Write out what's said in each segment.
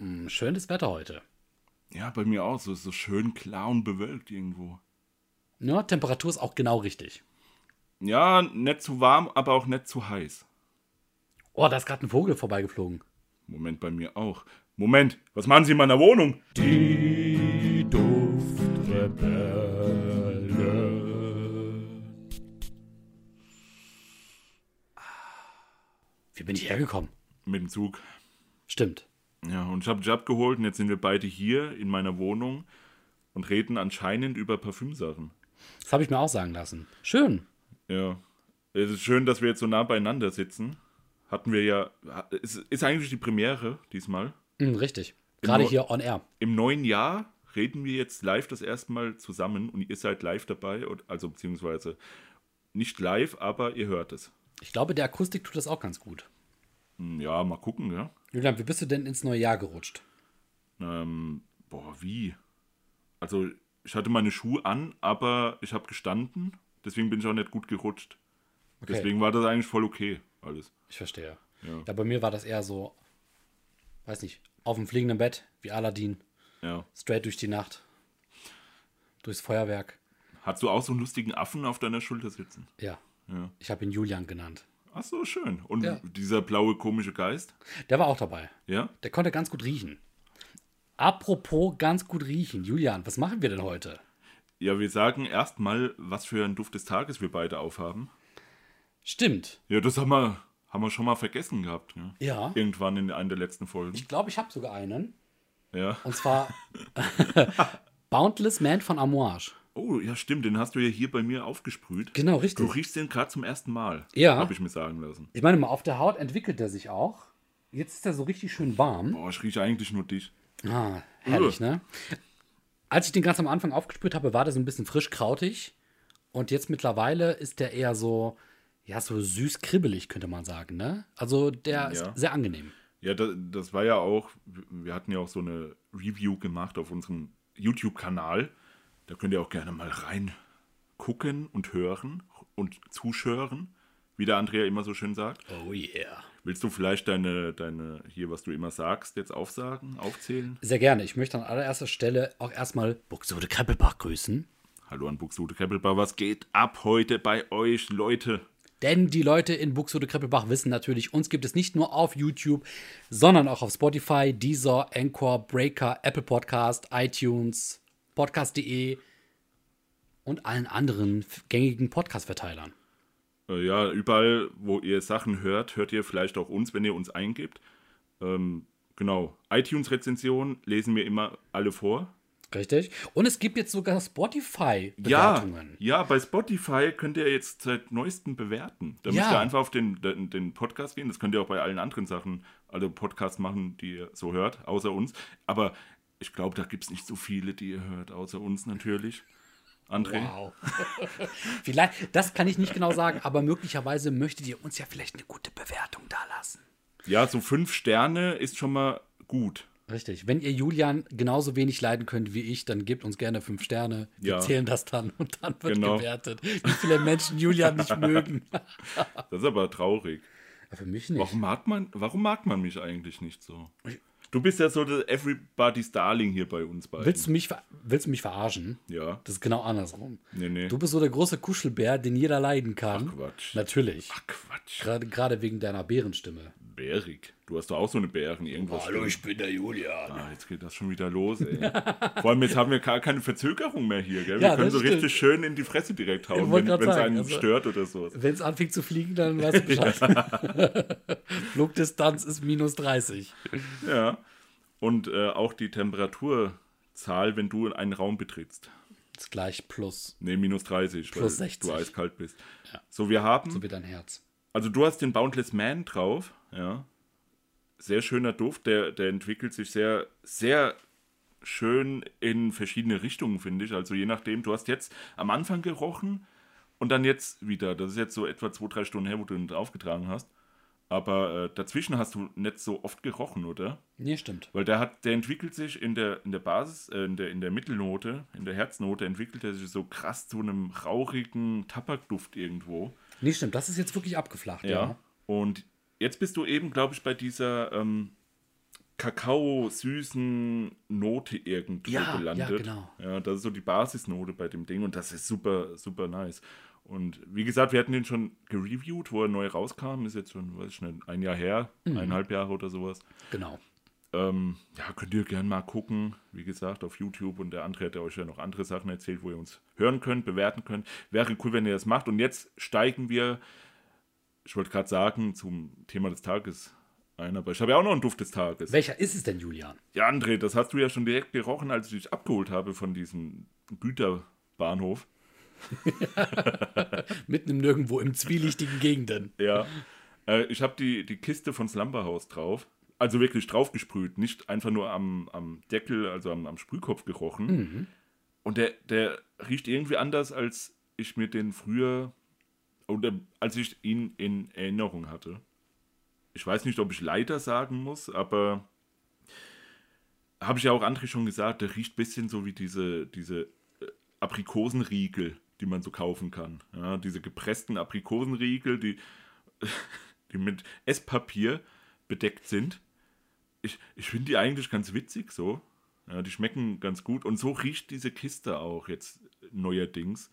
Hm, schönes Wetter heute. Ja, bei mir auch. So, so schön klar und bewölkt irgendwo. Ja, Temperatur ist auch genau richtig. Ja, nicht zu warm, aber auch nicht zu heiß. Oh, da ist gerade ein Vogel vorbeigeflogen. Moment, bei mir auch. Moment, was machen Sie in meiner Wohnung? Die Duftrebelle. Wie bin ich hergekommen? Mit dem Zug. Stimmt. Ja, und ich habe dich abgeholt und jetzt sind wir beide hier in meiner Wohnung und reden anscheinend über Parfümsachen. Das habe ich mir auch sagen lassen. Schön. Ja. Es ist schön, dass wir jetzt so nah beieinander sitzen. Hatten wir ja. Es ist eigentlich die Premiere diesmal. Hm, richtig. Gerade hier on air. Im neuen Jahr reden wir jetzt live das erste Mal zusammen und ihr seid live dabei, und- also beziehungsweise nicht live, aber ihr hört es. Ich glaube, der Akustik tut das auch ganz gut. Hm, Ja, mal gucken, ja. Julian, wie bist du denn ins neue Jahr gerutscht? Ähm, boah, wie? Also, ich hatte meine Schuhe an, aber ich habe gestanden, deswegen bin ich auch nicht gut gerutscht. Okay. Deswegen war das eigentlich voll okay, alles. Ich verstehe. Ja. Ja, bei mir war das eher so, weiß nicht, auf dem fliegenden Bett, wie Aladdin, Ja. straight durch die Nacht, durchs Feuerwerk. Hast du auch so einen lustigen Affen auf deiner Schulter sitzen? Ja, Ja. ich habe ihn Julian genannt. Ach so, schön. Und Ja. dieser blaue komische Geist? Der war auch dabei. Ja? Der konnte ganz gut riechen. Apropos ganz gut riechen. Julian, was machen wir denn heute? Ja, wir sagen erstmal, was für ein Duft des Tages wir beide aufhaben. Stimmt. Ja, das haben wir, haben wir schon mal vergessen gehabt. Ja. Ja. Irgendwann in einer der letzten Folgen. Ich glaube, ich habe sogar einen. Ja. Und zwar Boundless Man von Amouage. Oh, ja, stimmt. Den hast du ja hier bei mir aufgesprüht. Genau, Du richtig. riechst den gerade zum ersten Mal. Ja. Habe ich mir sagen lassen. Ich meine mal, auf der Haut entwickelt er sich auch. Jetzt ist er so richtig schön warm. Boah, ich rieche eigentlich nur dich. Ah, herrlich, ne? Als ich den ganz am Anfang aufgespürt habe, war der so ein bisschen frisch krautig. Und jetzt mittlerweile ist der eher so, ja, so süß kribbelig, könnte man sagen, ne? Also der Ja. ist sehr angenehm. Ja, das, das war ja auch, wir hatten ja auch so eine Review gemacht auf unserem YouTube-Kanal. Da könnt ihr auch gerne mal reingucken und hören und zuschören, wie der Andrea immer so schön sagt. Oh yeah. Willst du vielleicht deine, deine, hier, was du immer sagst, jetzt aufsagen, aufzählen? Sehr gerne. Ich möchte an allererster Stelle auch erstmal Buxtehude Kreppelbach grüßen. Hallo an Buxtehude Keppelbau, was geht ab heute bei euch, Leute? Denn die Leute in Buxtehude Kreppelbach wissen natürlich, uns gibt es nicht nur auf YouTube, sondern auch auf Spotify, Deezer, Anchor, Breaker, Apple Podcast, iTunes, Podcast.de und allen anderen gängigen Podcast-Verteilern. Äh, ja, überall, wo ihr Sachen hört, hört ihr vielleicht auch uns, wenn ihr uns eingibt. Ähm, genau, iTunes-Rezensionen lesen wir immer alle vor. Richtig. Und es gibt jetzt sogar Ja, Spotify-Bewertungen. ja, bei Spotify könnt ihr jetzt seit neuestem bewerten. Da müsst Ja. ihr einfach auf den, den, den Podcast gehen. Das könnt ihr auch bei allen anderen Sachen, alle Podcasts machen, die ihr so hört, außer uns. Aber ich glaube, da gibt es nicht so viele, die ihr hört, außer uns natürlich. André? Wow. vielleicht, das kann ich nicht genau sagen, aber möglicherweise möchtet ihr uns ja vielleicht eine gute Bewertung da lassen. Ja, so fünf Sterne ist schon mal gut. Richtig. Wenn ihr Julian genauso wenig leiden könnt wie ich, dann gebt uns gerne fünf Sterne. Wir Ja. zählen das dann und dann wird Genau. gewertet, wie viele Menschen Julian nicht mögen. Das ist aber traurig. Für mich nicht. Warum mag man, warum mag man mich eigentlich nicht so? Du bist ja so der Everybody's Darling hier bei uns beiden. Willst du mich, willst du mich verarschen? Ja. Das ist genau andersrum. Nee, nee. Du bist so der große Kuschelbär, den jeder leiden kann. Ach, Quatsch. Natürlich. Ach, Quatsch. Gerade, gerade wegen deiner Bärenstimme. Bärig. Du hast doch auch so eine Bären irgendwas. bin der Julian. Ah, jetzt geht das schon wieder los, ey. Vor allem jetzt haben wir gar keine Verzögerung mehr hier, gell? Wir Ja, können das so stimmt. richtig schön in die Fresse direkt hauen, wenn es einen also- stört oder so. Wenn es anfängt zu fliegen, dann weißt du Bescheid. Flugdistanz ist minus 30. Ja. Und äh, auch die Temperaturzahl, wenn du einen Raum betrittst. ist gleich plus. Nee, minus 30, Plus weil 60. du eiskalt bist. So, wir haben, So wie dein Herz. also du hast den Boundless Man drauf, ja. Sehr schöner Duft, der, der entwickelt sich sehr, sehr schön in verschiedene Richtungen, finde ich. Also je nachdem, du hast jetzt am Anfang gerochen und dann jetzt wieder. Das ist jetzt so etwa zwei, drei Stunden her, wo du ihn draufgetragen hast. Aber äh, dazwischen hast du nicht so oft gerochen, oder? Nee, stimmt. Weil der hat, der entwickelt sich in der, in der Basis, äh, in, der, in der Mittelnote, in der Herznote, entwickelt er sich so krass zu einem rauchigen Tabakduft irgendwo. Nee, stimmt. Das ist jetzt wirklich abgeflacht. Ja. Ja. Und jetzt bist du eben, glaube ich, bei dieser ähm, Kakao-süßen Note irgendwo Ja, ja, gelandet. genau. Ja, das ist so die Basisnote bei dem Ding und das ist super, super nice. Und wie gesagt, wir hatten den schon gereviewt, wo er neu rauskam. Ist jetzt schon, weiß ich nicht, ein Jahr her, Mhm. eineinhalb Jahre oder sowas. Genau. Ähm, ja, könnt ihr gerne mal gucken. Wie gesagt, auf YouTube. Und der andere hat ja euch ja noch andere Sachen erzählt, wo ihr uns hören könnt, bewerten könnt. Wäre cool, wenn ihr das macht. Und jetzt steigen wir, ich wollte gerade sagen, zum Thema des Tages ein. Aber ich habe ja auch noch einen Duft des Tages. Welcher ist es denn, Julian? Ja, André, das hast du ja schon direkt gerochen, als ich dich abgeholt habe von diesem Güterbahnhof. Mitten im Nirgendwo, im zwielichtigen Gegenden. Ja. Äh, ich habe die, die Kiste von Slumberhouse drauf. Also wirklich draufgesprüht, nicht einfach nur am, am Deckel, also am, am Sprühkopf gerochen. Und der, der riecht irgendwie anders, als ich mir den früher, oder als ich ihn in Erinnerung hatte. Ich weiß nicht, ob ich leider sagen muss, aber habe ich ja auch André schon gesagt, der riecht ein bisschen so wie diese, diese äh, Aprikosenriegel, die man so kaufen kann. Ja, diese gepressten Aprikosenriegel, die, die mit Esspapier bedeckt sind. Ich, ich finde die eigentlich ganz witzig so. Ja, die schmecken ganz gut. Und so riecht diese Kiste auch jetzt neuerdings.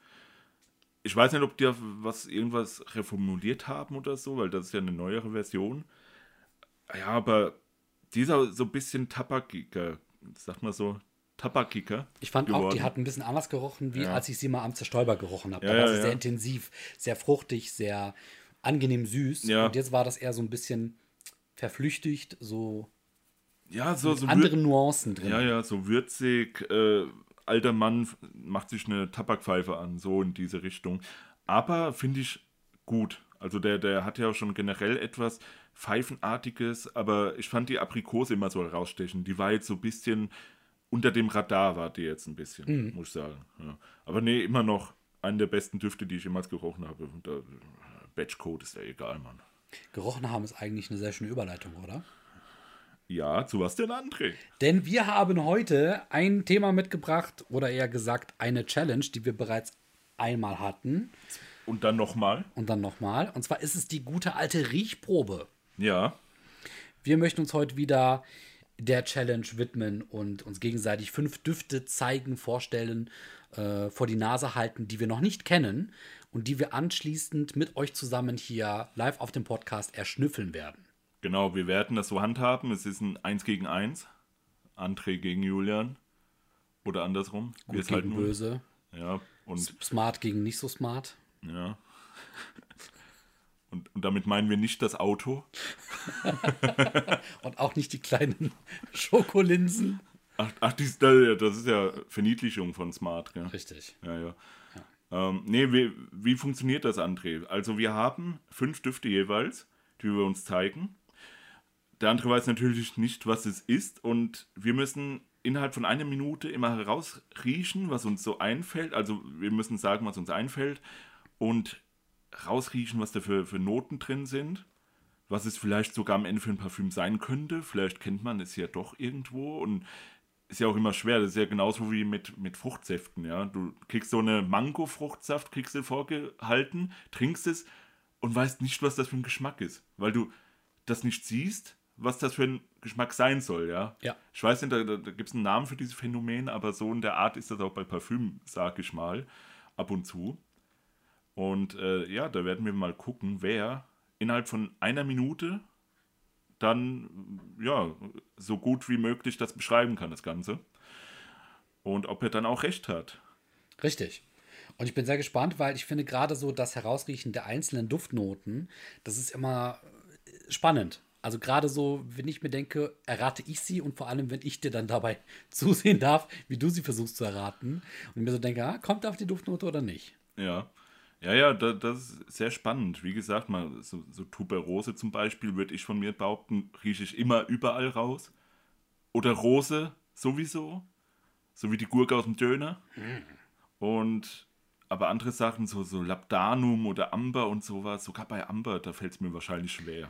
Ich weiß nicht, ob die was irgendwas reformuliert haben oder so, weil das ist ja eine neuere Version. Ja, aber dieser so ein bisschen tabakiger, sag mal so, tabakiger. Ich fand auch, die geworden. hat ein bisschen anders gerochen, wie Ja. als ich sie mal am Zerstäuber gerochen habe. Ja, da war sie ja. sehr intensiv, sehr fruchtig, sehr angenehm süß. Ja. Und jetzt war das eher so ein bisschen verflüchtigt, so Ja, so, so andere Nuancen drin. Ja, ja, so würzig, äh, alter Mann macht sich eine Tabakpfeife an, so in diese Richtung. Aber finde ich gut. Also der, der hat ja auch schon generell etwas Pfeifenartiges, aber ich fand die Aprikose immer so herausstechen. Die war jetzt so ein bisschen unter dem Radar, war die jetzt ein bisschen, muss ich sagen. Ja. Aber nee, immer noch einer der besten Düfte, die ich jemals gerochen habe. Da, Batchcode ist ja egal, Mann. Gerochen haben ist eigentlich eine sehr schöne Überleitung, oder? Ja, zu was denn, André? Denn wir haben heute ein Thema mitgebracht, oder eher gesagt eine Challenge, die wir bereits einmal hatten Und dann nochmal. und dann nochmal. Und zwar ist es die gute alte Riechprobe. Ja, Wir möchten uns heute wieder der Challenge widmen und uns gegenseitig fünf Düfte zeigen, vorstellen, äh, vor die Nase halten, die wir noch nicht kennen und die wir anschließend mit euch zusammen hier live auf dem Podcast erschnüffeln werden. Genau, wir werden das so handhaben. Es ist ein 1 gegen 1. André gegen Julian. Oder andersrum. wir Gut es halt gegen nur- böse, Ja, und smart gegen nicht so smart. ja. Und, und damit meinen wir nicht das Auto. Und auch nicht die kleinen Schokolinsen. Ach, ach dies, das ist ja Verniedlichung von Smart, gell? Richtig. Ja, ja. Ähm, nee, wie, wie funktioniert das, André? Also wir haben fünf Düfte jeweils, die wir uns zeigen. Der andere weiß natürlich nicht, was es ist und wir müssen innerhalb von einer Minute immer herausriechen, was uns so einfällt. Also wir müssen sagen, was uns einfällt und rausriechen, was da für, für Noten drin sind. Was es vielleicht sogar am Ende für ein Parfüm sein könnte. Vielleicht kennt man es ja doch irgendwo und ist ja auch immer schwer. Das ist ja genauso wie mit, mit Fruchtsäften, ja. Du kriegst so eine Mango-Fruchtsaft, kriegst du vorgehalten, trinkst es und weißt nicht, was das für ein Geschmack ist. Weil du das nicht siehst, was das für ein Geschmack sein soll, ja. Ja. Ich weiß nicht, da, da, gibt es einen Namen für dieses Phänomen, aber so in der Art ist das auch bei Parfüm, sag ich mal, ab und zu. Und äh, ja, da werden wir mal gucken, wer innerhalb von einer Minute dann ja so gut wie möglich das beschreiben kann, das Ganze. Und ob er dann auch recht hat. Richtig. Und ich bin sehr gespannt, weil ich finde gerade so das Herausriechen der einzelnen Duftnoten, das ist immer äh, spannend. Also gerade so, wenn ich mir denke, errate ich sie und vor allem, wenn ich dir dann dabei zusehen darf, wie du sie versuchst zu erraten und mir so denke, ah, kommt auf die Duftnote oder nicht? Ja. Ja, ja, da, das ist sehr spannend. Wie gesagt, mal so, so Tuberose zum Beispiel, würde ich von mir behaupten, rieche ich immer überall raus. Oder Rose sowieso. So wie die Gurke aus dem Döner. Und aber andere Sachen, so, so Labdanum oder Amber und sowas, sogar bei Amber, da fällt es mir wahrscheinlich schwer.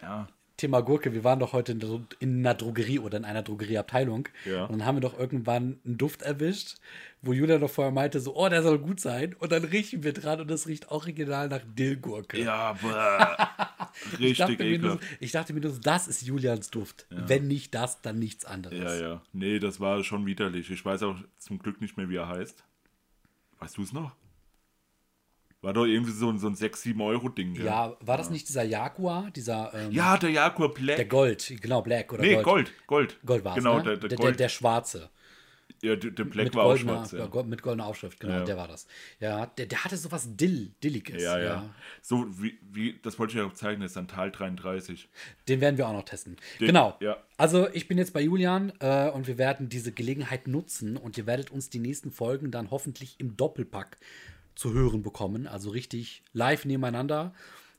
Ja. Thema Gurke, wir waren doch heute in, in einer Drogerie oder in einer Drogerieabteilung. Ja. Und dann haben wir doch irgendwann einen Duft erwischt, wo Julia doch vorher meinte, so, oh, der soll gut sein. Und dann riechen wir dran und das riecht original nach Dillgurke. Ja, bäh. ich, dachte Richtig mir nur, ekelhaft. ich dachte mir nur, so, das ist Julians Duft. Wenn nicht das, dann nichts anderes. Ja, ja. Nee, das war schon widerlich. Ich weiß auch zum Glück nicht mehr, wie er heißt. Weißt du es noch? War doch irgendwie so ein, so ein 6, 7 Euro Ding. Ja, war das nicht dieser Jaguar, dieser, ähm, Ja, der Jaguar Black. der Gold, genau, Black oder nee, Gold. Gold. Gold. Gold war es, Genau, ne? der, der, der, Gold. der schwarze. ja, der, der Black mit war auch goldener, schwarz. Ja. ja, mit goldener Aufschrift, genau, Ja. der war das. Ja, der, der hatte sowas Dill, Dilliges. Ja, ja. So wie, wie, das wollte ich ja auch zeigen, das ist ein Tal 33. Den werden wir auch noch testen. Den- genau. ja. Also ich bin jetzt bei Julian äh, und wir werden diese Gelegenheit nutzen und ihr werdet uns die nächsten Folgen dann hoffentlich im Doppelpack zu hören bekommen. Also richtig live nebeneinander,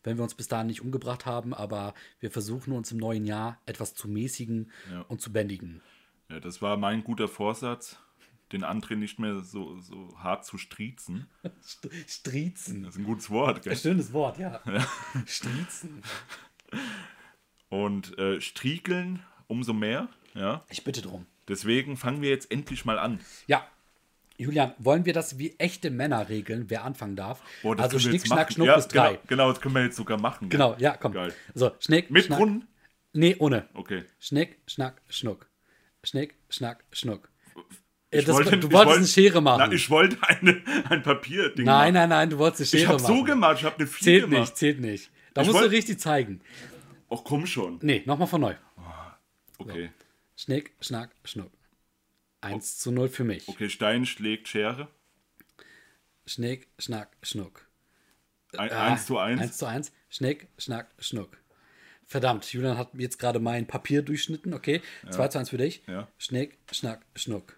wenn wir uns bis dahin nicht umgebracht haben, aber wir versuchen uns im neuen Jahr etwas zu mäßigen Ja. und zu bändigen. Ja, das war mein guter Vorsatz, den anderen nicht mehr so, so hart zu striezen. St Striezen. Das ist ein gutes Wort, gell? Ein schönes Wort, ja. Striezen. Und äh, striegeln umso mehr, ja. Ich bitte drum. Deswegen fangen wir jetzt endlich mal an. Ja. Julian, wollen wir das wie echte Männer regeln, wer anfangen darf? Das also Schnick, Schnack, machen. Schnuck ja, bis drei. Genau, genau, das können wir jetzt sogar machen. Genau, ja, komm. Geil. So, Schnick, Mit Schnack. Brunnen? Nee, ohne. Okay. Schnick, Schnack, Schnuck. Schnick, Schnack, Schnuck. Das, wollte- du wolltest wollte- eine Schere machen. Na, ich wollte eine, ein Papierding nein, machen. nein, nein, du wolltest eine Schere Ich habe machen. so gemacht, ich habe eine 4 Zählt gemacht. nicht, zählt nicht. Da Ich musst du wollt- richtig zeigen. Ach komm schon. Nee, nochmal von neu. Okay. Schnick, Schnack, Schnuck. 1 zu 0 für mich. Okay, Stein schlägt Schere. Schnick, Schnack, Schnuck. Ein, Ah, 1 zu 1. 1 zu 1. Schnick, Schnack, Schnuck. Verdammt, Julian hat jetzt gerade mein Papier durchschnitten. Okay, 2 zu 1 für dich. Ja. Schnick, Schnack, Schnuck.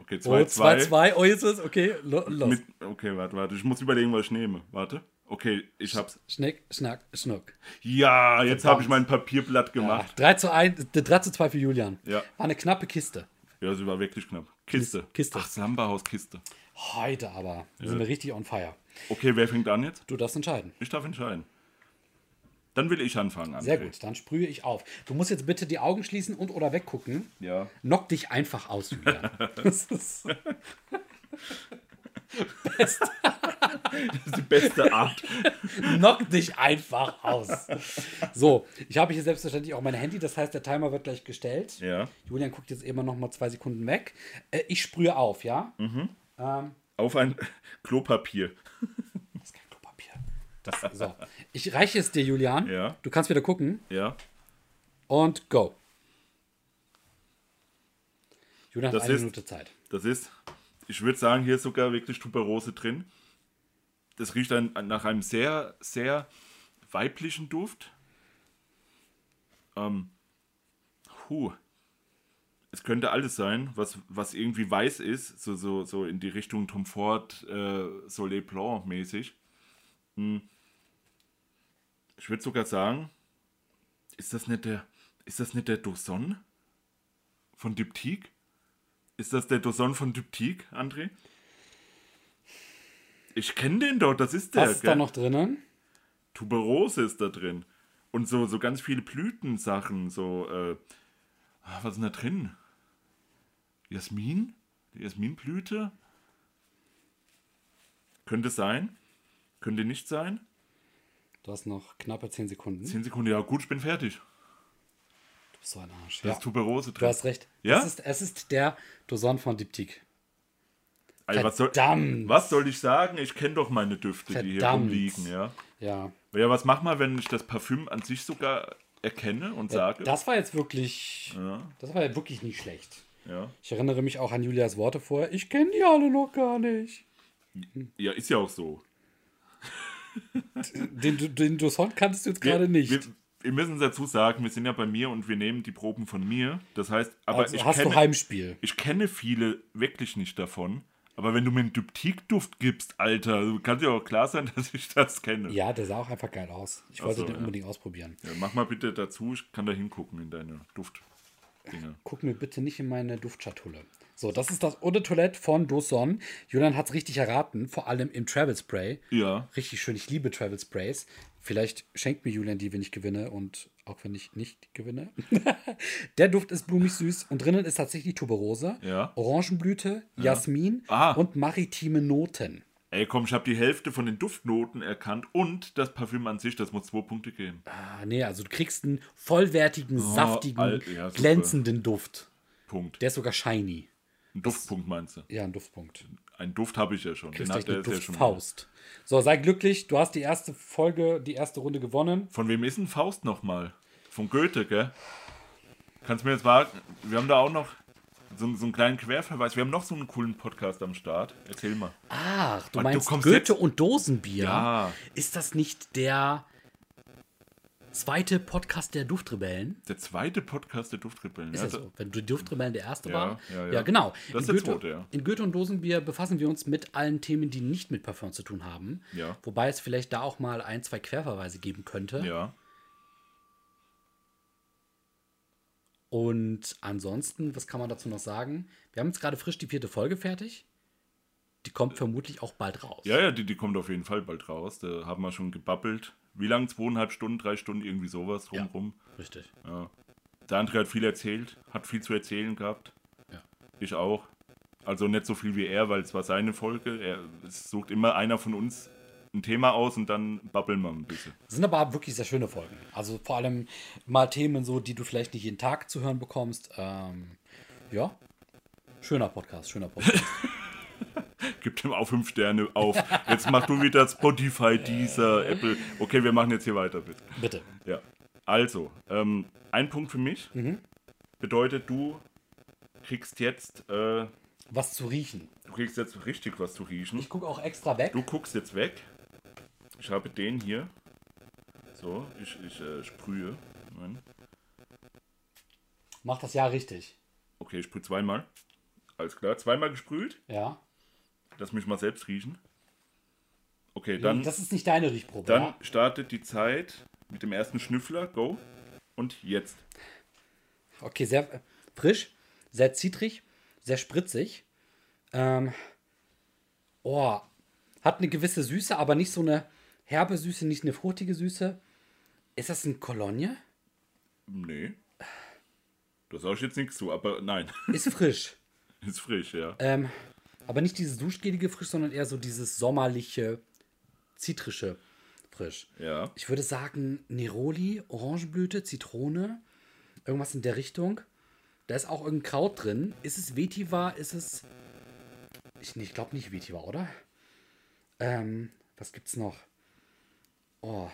Okay, Oh, 2 2. 2-2. Oh, jetzt ist okay. Lo los. Mit, okay, warte, warte. Ich muss überlegen, was ich nehme. Warte. Okay, ich hab's. Schnick, Schnack, Schnuck. Ja, jetzt habe ich mein Papierblatt gemacht. 3 zu 1, 3 zu 2 für Julian. Ja. War eine knappe Kiste. Ja, sie war wirklich knapp. Kiste. Kiste. Ach, Sambahaus Kiste. Heute aber. Wir sind wir richtig on fire. Okay, wer fängt an jetzt? Du darfst entscheiden. Ich darf entscheiden. Dann will ich anfangen. André. Sehr gut, dann sprühe ich auf. Du musst jetzt bitte die Augen schließen und oder weggucken. Ja. Knock dich einfach aus, Julian. das ist Das ist die beste Art. Knock dich einfach aus. So, ich habe hier selbstverständlich auch mein Handy, das heißt, der Timer wird gleich gestellt. Ja. Julian guckt jetzt immer noch mal zwei Sekunden weg. Äh, ich sprühe auf, ja? Mhm. Ähm, Auf ein Klopapier. das ist kein Klopapier. Das, so. Ich reiche es dir, Julian. Ja. Du kannst wieder gucken. Ja. Und go. Julian hat Das eine ist- Minute Zeit. Das ist, ich würde sagen, hier ist sogar wirklich Tuberose drin. Das riecht ein, nach einem sehr, sehr weiblichen Duft. Ähm, huh. Es könnte alles sein, was, was irgendwie weiß ist, so, so, so in die Richtung Tom Ford, äh, Soleil Blanc mäßig. Hm. Ich würde sogar sagen, ist das nicht der, ist das nicht der Dosson von Diptyque? Ist das der Dosson von Diptyque, André? Ich kenne den doch, das ist der. Was ist da gell? noch drinnen? Tuberose ist da drin. Und so, so ganz viele Blütensachen, so, äh, ah, was ist denn da drin? Jasmin? Die Jasminblüte? Könnte sein. Könnte nicht sein. Du hast noch knappe 10 Sekunden. 10 Sekunden, ja gut, ich bin fertig. Du bist so ein Arsch. Da Ja. ist Tuberose Du drin. hast recht. Ja? Es ist, es ist der Doson von Diptyque. Ey, was, soll, Verdammt. was soll ich sagen? Ich kenne doch meine Düfte, die hier Verdammt. rumliegen, ja. Ja. Ja, was mach mal, wenn ich das Parfüm an sich sogar erkenne und sage? Das war jetzt wirklich. Ja. Das war ja wirklich nicht schlecht. Ja. Ich erinnere mich auch an Julias Worte vorher. Ich kenne die alle noch gar nicht. ja, ist ja auch so. Den, den Doson kanntest du jetzt gerade nicht. Wir, wir müssen dazu sagen, wir sind ja bei mir und wir nehmen die Proben von mir. Das heißt, aber also ich, hast kenne, du Heimspiel. ich kenne viele wirklich nicht davon. Aber wenn du mir einen Diptyque-Duft gibst, Alter, kann dir auch klar sein, dass ich das kenne. Ja, der sah auch einfach geil aus. Ich wollte so, den ja. unbedingt ausprobieren. Ja, mach mal bitte dazu, ich kann da hingucken in deine Duft. Dinge. Guck mir bitte nicht in meine Duftschatulle. So, das ist das Eau de Toilette von Dosson. Julian hat es richtig erraten, vor allem im Travel Spray. Ja. Richtig schön, ich liebe Travel Sprays. Vielleicht schenkt mir Julian die, wenn ich gewinne und auch wenn ich nicht gewinne. Der Duft ist blumig süß und drinnen ist tatsächlich Tuberose, Ja. Orangenblüte, Jasmin Ah. und maritime Noten. Ey, komm, ich habe die Hälfte von den Duftnoten erkannt und das Parfüm an sich, das muss zwei Punkte geben. Ah, nee, also du kriegst einen vollwertigen, saftigen, Alt- ja, glänzenden Duft. Punkt. Der ist sogar shiny. Ein Duftpunkt meinst du? Ja, ein Duftpunkt. Einen Duft habe ich ja schon. Kriegst Den hat der ja schon. Duftfaust. So, sei glücklich, du hast die erste Folge, die erste Runde gewonnen. Von wem ist denn Faust nochmal? Von Goethe, gell? Kannst du mir jetzt warten? Wir haben da auch noch so, so einen kleinen Querverweis. Wir haben noch so einen coolen Podcast am Start. Erzähl mal. Ach, du Und du meinst kommst Goethe jetzt- und Dosenbier? Ja. Ist das nicht der zweite Podcast der Duftrebellen? Der zweite Podcast der Duftrebellen. Ist ja, so? Wenn die Duftrebellen der erste Ja, war? ja, ja. ja, genau. Das ist in, der Goethe, zweite, ja. in Goethe und Dosenbier befassen wir uns mit allen Themen, die nicht mit Parfum zu tun haben. Ja. Wobei es vielleicht da auch mal ein, zwei Querverweise geben könnte. Ja. Und ansonsten, was kann man dazu noch sagen? Wir haben jetzt gerade frisch die vierte Folge fertig. Die kommt vermutlich auch bald raus. Ja, ja, die, die kommt auf jeden Fall bald raus. Da haben wir schon gebabbelt. Wie lang? Zweieinhalb Stunden, drei Stunden, irgendwie sowas Ja. rumrum. Richtig. Ja. Der andere hat viel erzählt, hat viel zu erzählen gehabt. Ja. Ich auch. Also nicht so viel wie er, weil es war seine Folge. Er es sucht immer einer von uns ein Thema aus und dann babbeln wir ein bisschen. Das sind aber wirklich sehr schöne Folgen. Also vor allem mal Themen so, die du vielleicht nicht jeden Tag zu hören bekommst. Ähm, ja. Schöner Podcast, schöner Podcast. Gib dem auch fünf Sterne auf. Jetzt mach du wieder Spotify, Deezer, Apple. Okay, wir machen jetzt hier weiter, bitte. Bitte. Ja. Also, ähm, ein Punkt für mich bedeutet, du kriegst jetzt, äh, Was zu riechen. du kriegst jetzt richtig was zu riechen. Ich gucke auch extra weg. Du guckst jetzt weg. Ich habe den hier. So, ich, ich äh, sprühe. Nein. Mach das ja richtig. Okay, ich sprühe zweimal. Alles klar, zweimal gesprüht. Ja. Lass mich mal selbst riechen. Okay, dann, das ist nicht deine Riechprobe. dann ja? startet die Zeit mit dem ersten Schnüffler. Go. Und jetzt. Okay, sehr äh, frisch, sehr zitrig, sehr spritzig. Ähm, oh, hat eine gewisse Süße, aber nicht so eine herbe Süße, nicht eine fruchtige Süße. Ist das ein Cologne? Nee. Da sage ich jetzt nichts zu, aber nein. Ist frisch. Ist frisch, ja. ähm, aber nicht dieses duschgelige frisch, sondern eher so dieses sommerliche, zitrische frisch. Ja. Ich würde sagen Neroli, Orangenblüte, Zitrone, irgendwas in der Richtung. Da ist auch irgendein Kraut drin. Ist es Vetiver? Ist es. Ich, ich glaube nicht Vetiver, oder? Ähm, was gibt's noch? Oh.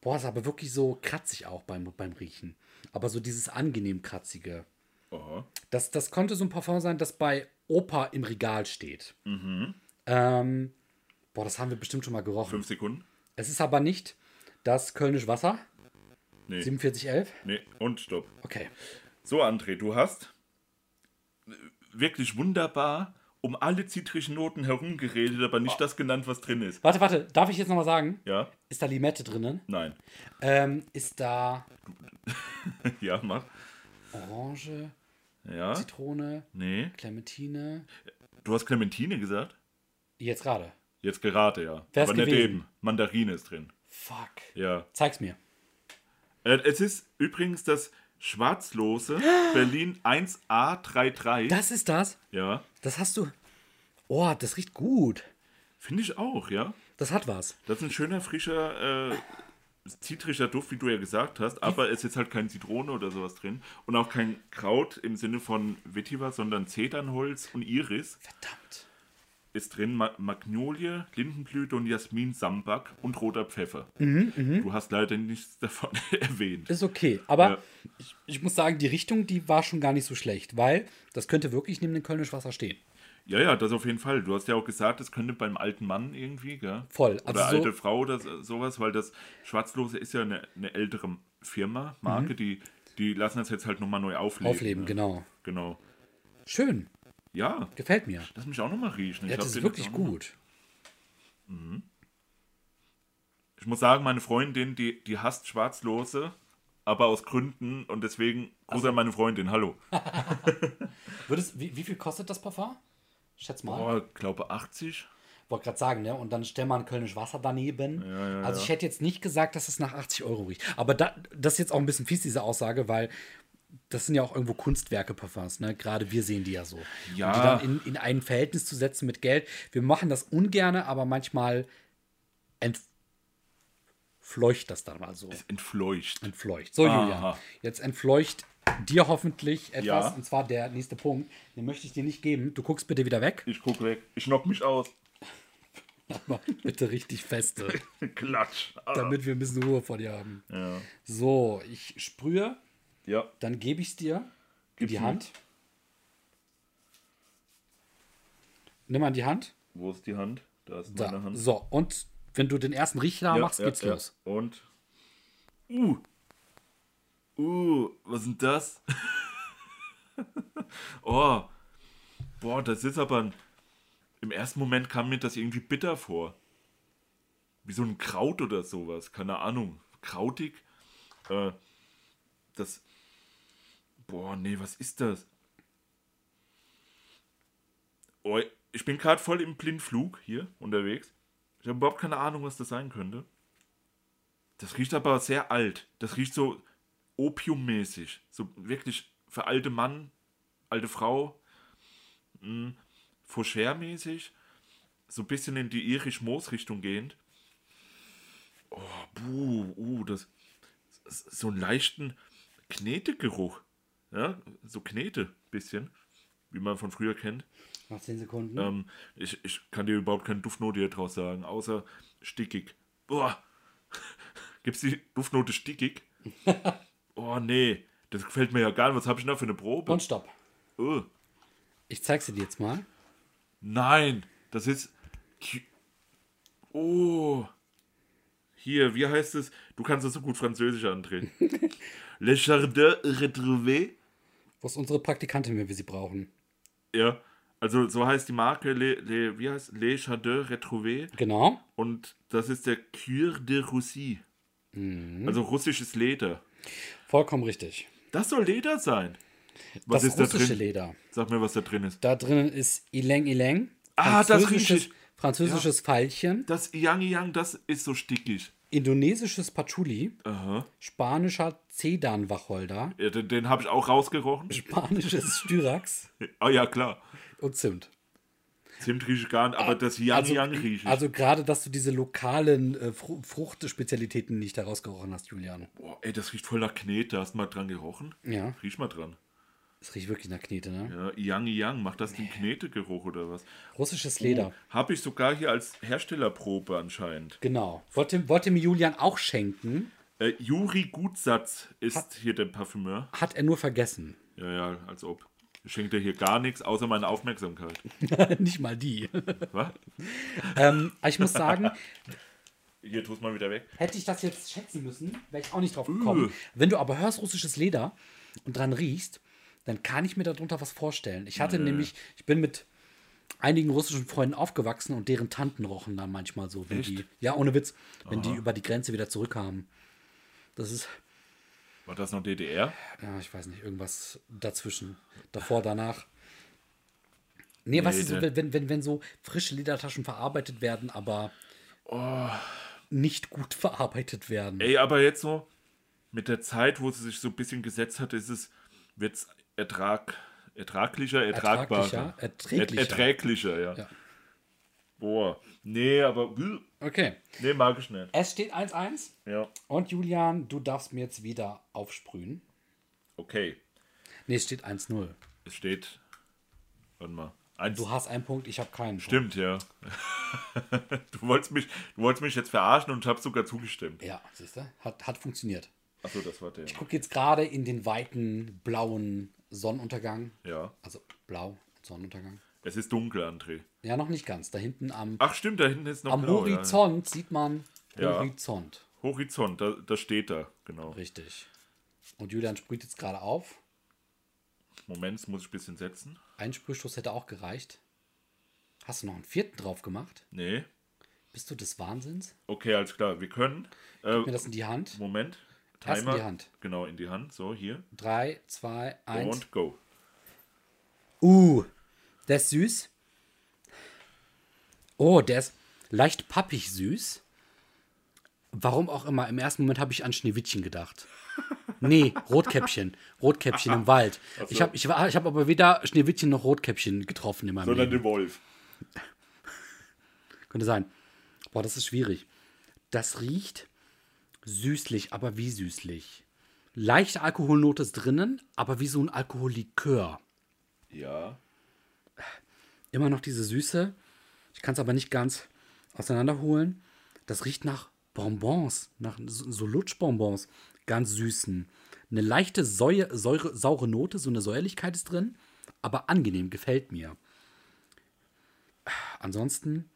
Boah, ist aber wirklich so kratzig auch beim, beim Riechen. Aber so dieses angenehm kratzige. Aha. Das, das konnte so ein Parfum sein, das bei Opa im Regal steht. Ähm, boah, das haben wir bestimmt schon mal gerochen. Fünf Sekunden. Es ist aber nicht das Kölnisch Wasser. Nee. 4711. Nee. Und stopp. Okay. So, André, du hast wirklich wunderbar um alle zitrischen Noten herumgeredet, aber nicht das genannt, was drin ist. Warte, warte. Darf ich jetzt nochmal sagen? Ja? Ist da Limette drinnen? Nein. Ähm, ist da ja, mach. Orange, Ja? Zitrone, Nee. Clementine? Du hast Clementine gesagt? Jetzt gerade. Jetzt gerade, ja. Wär's aber nicht gewesen. eben. Mandarine ist drin. Fuck. Ja. Zeig's mir. Äh, es ist übrigens das schwarzlose Berlin 1A33. Das ist das? Ja. Das hast du. Oh, das riecht gut. Finde ich auch, ja. Das hat was. Das ist ein schöner, frischer, äh, zitrischer Duft, wie du ja gesagt hast, aber es ist halt kein Zitrone oder sowas drin und auch kein Kraut im Sinne von Vetiver, sondern Zedernholz und Iris Verdammt. Ist drin, Ma Magnolie, Lindenblüte und Jasmin, Sambac und roter Pfeffer. Mhm, du hast leider nichts davon erwähnt. Ist okay. Aber Ja. ich, ich muss sagen, die Richtung, die war schon gar nicht so schlecht, weil das könnte wirklich neben dem Kölnisch Wasser stehen. Ja, ja, das auf jeden Fall. Du hast ja auch gesagt, das könnte beim alten Mann irgendwie, gell? Voll. Oder Also so- alte Frau oder so- sowas, weil das Schwarzlose ist ja eine, eine ältere Firma, Marke, die, die lassen das jetzt halt nochmal neu aufleben. Mhm. Aufleben, ne? genau. Genau. Schön. Ja, Gefällt mir. lass mich auch nochmal riechen. Ja, das ist wirklich gut. Ich muss sagen, meine Freundin, die, die hasst Schwarzlose aber aus Gründen und deswegen Gruß an meine Freundin, hallo. Würdest, wie, wie viel kostet das Parfum? Schätz mal. Boah, glaube 80. Wollte gerade sagen, ne? Und dann stell mal ein Kölnisch Wasser daneben. also ich hätte jetzt nicht gesagt, dass es nach 80 Euro riecht. Aber da, das ist jetzt auch ein bisschen fies, diese Aussage, weil das sind ja auch irgendwo Kunstwerke Parfums, ne? Gerade wir sehen die ja so. Ja. Und die dann in, in ein Verhältnis zu setzen mit Geld. Wir machen das ungerne, aber manchmal entfleucht das dann mal so. Entfleucht. Entfleucht. So, Aha. Julian. Jetzt entfleucht dir hoffentlich etwas. Ja. Und zwar der nächste Punkt. Den möchte ich dir nicht geben. Du guckst bitte wieder weg. Ich guck weg. Ich knock mich aus. Mach bitte richtig feste, Klatsch. Ah. damit wir ein bisschen Ruhe vor dir haben. Ja. So, ich sprühe, ja. dann gebe ich es dir in Gib's die mir. Hand. Nimm an die Hand. Wo ist die Hand? Da ist Da. meine Hand. So, und wenn du den ersten Richter Ja, machst, ja, geht's ja. los. Und. Uh. Uh, was ist denn das? oh. Boah, das ist aber ein. Im ersten Moment kam mir das irgendwie bitter vor. Wie so ein Kraut oder sowas. Keine Ahnung. Krautig. Äh, das. Boah, nee, was ist das? Oh, ich bin gerade voll im Blindflug hier unterwegs. Ich habe überhaupt keine Ahnung, was das sein könnte. Das riecht aber sehr alt. Das riecht so opiummäßig. So wirklich für alte Mann, alte Frau. Mh, Faucher-mäßig. So ein bisschen in die irisch-moos-Richtung gehend. Oh, buh, uh, das. So einen leichten Knetegeruch. Ja, so Knete, bisschen. Wie man von früher kennt. Noch 10 Sekunden. Ähm, ich, ich kann dir überhaupt keine Duftnote hier draus sagen, außer stickig. Boah. Gibt's die Duftnote stickig? oh, nee. Das gefällt mir ja gar nicht. Was habe ich denn da für eine Probe? und stopp. Oh, Ich zeig's dir jetzt mal. nein. Das ist. Oh. Hier, wie heißt es? Du kannst das so gut Französisch andrehen. Le Jardin Retrouvé. Wo ist unsere Praktikantin, wenn wir sie brauchen? Ja. Also so heißt die Marke, Le, Le, wie heißt Le Jardin Retrouvé. Genau. Und das ist der Cure de Russie. Mhm. Also russisches Leder. Vollkommen richtig. Das soll Leder sein. Was das ist da russische drin? Leder. Sag mir, was da drin ist. Da drinnen ist Ileng Ileng. Ah, das französisches- riech ich. Französisches Veilchen. Das Yang Yang, das ist so stickig. Indonesisches Patchouli. Aha. Spanischer Zedernwacholder. Ja, den den habe ich auch rausgerochen. Spanisches Styrax. Ah ja, klar. Und Zimt. Zimt rieche ich gar nicht, aber das Yang Also, Yang rieche ich. also gerade, dass du diese lokalen äh, Fru Fruchtspezialitäten nicht herausgerochen hast, Julian. Boah, ey, das riecht voll nach Knete. Hast du mal dran gerochen? Ja, Riech mal dran. Es riecht wirklich nach Knete, ne? Ja, Yang Yang, macht das den Knetegeruch oder was? Russisches Leder. Habe ich sogar hier als Herstellerprobe anscheinend. Genau. Wollte, wollte mir Julian auch schenken, Äh, Juri Gutsatz ist hier der Parfümeur. hat er nur vergessen. Ja, ja, als ob. Ich schenke dir hier gar nichts, außer meine Aufmerksamkeit. nicht mal die. Was? ähm, ich muss sagen, Hier, tu es mal wieder weg. hätte ich das jetzt schätzen müssen, wäre ich auch nicht drauf gekommen. Wenn du aber hörst russisches Leder und dran riechst, dann kann ich mir darunter was vorstellen. Ich hatte nämlich, ich bin mit einigen russischen Freunden aufgewachsen und deren Tanten rochen dann manchmal so, wenn Echt? die, ja, ohne Witz, wenn die über die Grenze wieder zurückkamen. Das ist, War das noch DDR? ja, ich weiß nicht, irgendwas dazwischen. Davor, danach. Nee, weißt du, so, wenn, wenn, wenn so frische Ledertaschen verarbeitet werden, aber nicht gut verarbeitet werden. Ey, aber jetzt so, mit der Zeit, wo sie sich so ein bisschen gesetzt hat, ist es, wird es Ertrag, ertraglicher, ertragbarer. Ertraglicher, erträglicher. Er, erträglicher, ja. Ja. Boah. Nee, aber. Okay. Nee, mag ich nicht. Es steht 1-1 Ja. und Julian, du darfst mir jetzt wieder aufsprühen. Okay. Nee, es steht 1-0. Es steht. Warte mal. Eins. Du hast einen Punkt, ich habe keinen. Stimmt, ja. du, wolltest mich, du wolltest mich jetzt verarschen und ich habe sogar zugestimmt. Punkt. Ja, siehst du? Hat, hat funktioniert. Achso, das war der. Ich gucke jetzt gerade in den weiten blauen Sonnenuntergang. Ja. Also blau, Sonnenuntergang. Es ist dunkel, André. Ja, noch nicht ganz. Da hinten am, Ach, stimmt, da hinten ist noch am blau. Horizont sieht man Ja. Horizont. Ja. Horizont, da, da steht da, genau. Richtig. Und Julian sprüht jetzt gerade auf. Moment, das muss ich ein bisschen setzen. Ein Sprühstoß hätte auch gereicht. Hast du noch einen vierten drauf gemacht? Nee. Bist du des Wahnsinns? Okay, alles klar. Wir können. Äh, Mir das in die Hand. Moment. Erst in Timer. die Hand. Genau, in die Hand. So, hier. 3, 2, 1. Und go. Uh, der ist süß. Oh, der ist leicht pappig süß. Warum auch immer, im ersten Moment habe ich an Schneewittchen gedacht. Nee, Rotkäppchen. Rotkäppchen im Wald. Ich habe ich war- ich hab aber weder Schneewittchen noch Rotkäppchen getroffen in meinem Sondern Leben. den Wolf. Könnte sein. Boah, das ist schwierig. Das riecht süßlich, aber wie süßlich? Leichte Alkoholnote ist drinnen, aber wie so ein Alkohollikör. Ja. immer noch diese Süße. Ich kann es aber nicht ganz auseinanderholen. Das riecht nach Bonbons, nach so Lutschbonbons, ganz süßen. Eine leichte Säure, Säure, saure Note, so eine Säuerlichkeit ist drin, aber angenehm, gefällt mir. Ansonsten,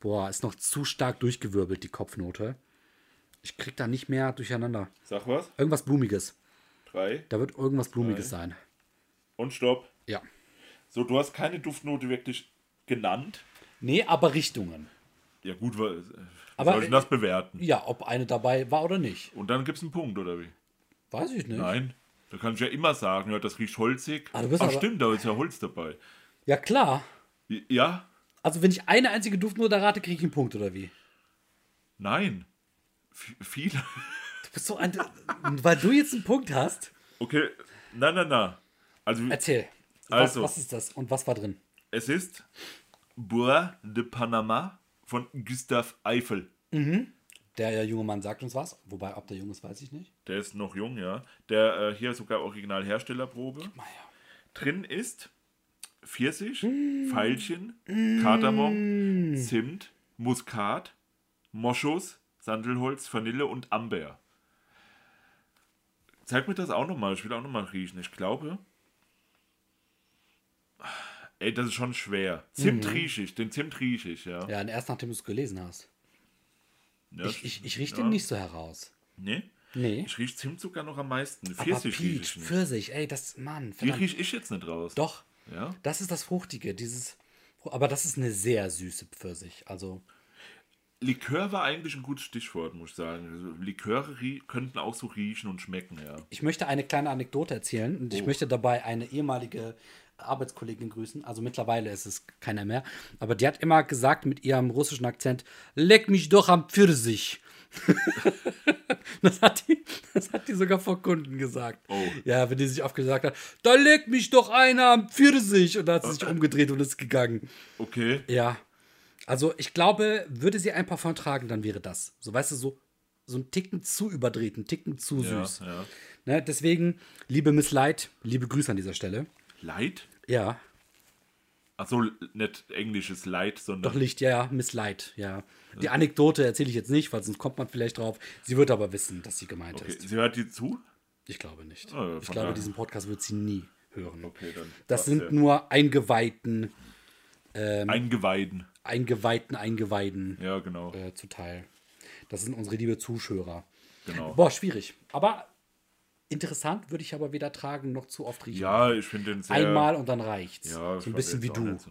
boah, ist noch zu stark durchgewirbelt, die Kopfnote. Ich krieg da nicht mehr durcheinander. Sag was. Irgendwas Blumiges. Drei. Da wird irgendwas Blumiges sein. Und stopp. Ja. So, du hast keine Duftnote wirklich genannt. Nee, aber Richtungen. Ja, gut, wa- Aber- soll ich das bewerten? Ja, ob eine dabei war oder nicht. Und dann gibt es einen Punkt, oder wie? Weiß ich nicht. Nein. Da kann ich ja immer sagen, ja, das riecht holzig. Ah, Ach, aber- stimmt, da ist ja Holz dabei. Ja, klar. Ja? Also, wenn ich eine einzige Duftnote rate, kriege ich einen Punkt, oder wie? Nein. V viele. Du bist so ein. weil du jetzt einen Punkt hast. Okay, na, na, na. Also, Erzähl. Was, Also. was ist das und was war drin? es ist Bois de Panama von Gustav Eiffel. Der junge Mann sagt uns was. Wobei, ob der jung ist, weiß ich nicht. Der ist noch jung, ja. Der äh, hier sogar Originalherstellerprobe. Drin ist Pfirsich, Mm. Veilchen, Kardamom, Zimt, Muskat, Moschus, Sandelholz, Vanille und Amber. Zeig mir das auch nochmal. Ich will auch nochmal riechen. Ich glaube. Ey, das ist schon schwer. Zimt rieche ich. Den Zimt rieche ich, ja. Mhm. Ja, und erst nachdem du es gelesen hast. ja Ich, ich, ich rieche ja. den nicht so heraus. Nee? Nee. Ich rieche Zimt sogar noch am meisten. Aber Pfirsich rieche Peach. Pfirsich, ey, das, Mann, Die verdammt. rieche ich jetzt nicht raus. Doch, Ja? das ist das Fruchtige, dieses. Aber das ist eine sehr süße Pfirsich. Also, Likör war eigentlich ein gutes Stichwort, muss ich sagen. Also Liköre könnten auch so riechen und schmecken, ja. Ich möchte eine kleine Anekdote erzählen und ich Oh. möchte dabei eine ehemalige Arbeitskollegin grüßen. Also mittlerweile ist es keiner mehr. Aber die hat immer gesagt mit ihrem russischen Akzent: Leck mich doch am Pfirsich. das, hat die, das hat die sogar vor Kunden gesagt. Oh. Ja, wenn die sich aufgesagt hat: Da leck mich doch einer am Pfirsich. Und da hat sie sich umgedreht und ist gegangen. Okay. Ja. Also ich glaube, würde sie ein Parfum tragen, dann wäre das. So, weißt du, so, so ein Ticken zu überdreht, ein Ticken zu Ja, süß. ja. Ne, deswegen, liebe Miss Light, liebe Grüße an dieser Stelle. Light? Ja, Achso, nicht englisches Light, sondern. doch Licht, ja, ja, Miss Light, ja. Die Anekdote erzähle ich jetzt nicht, weil sonst kommt man vielleicht drauf. Sie wird aber wissen, dass sie gemeint Okay. ist. Sie hört die zu? Ich glaube nicht. Ah, ich glaube, diesen Podcast wird sie nie hören. Okay, dann. Das sind ja. nur Eingeweihten, Eingeweiden. Eingeweihten, Eingeweihten Ja, genau. äh, zuteil. Das sind unsere liebe Zuschauer. genau. Boah, schwierig. Aber interessant würde ich aber weder tragen noch zu oft riechen. Ja, ich finde den sehr. Einmal und dann reicht's. Ja, so ein bisschen wie du. so.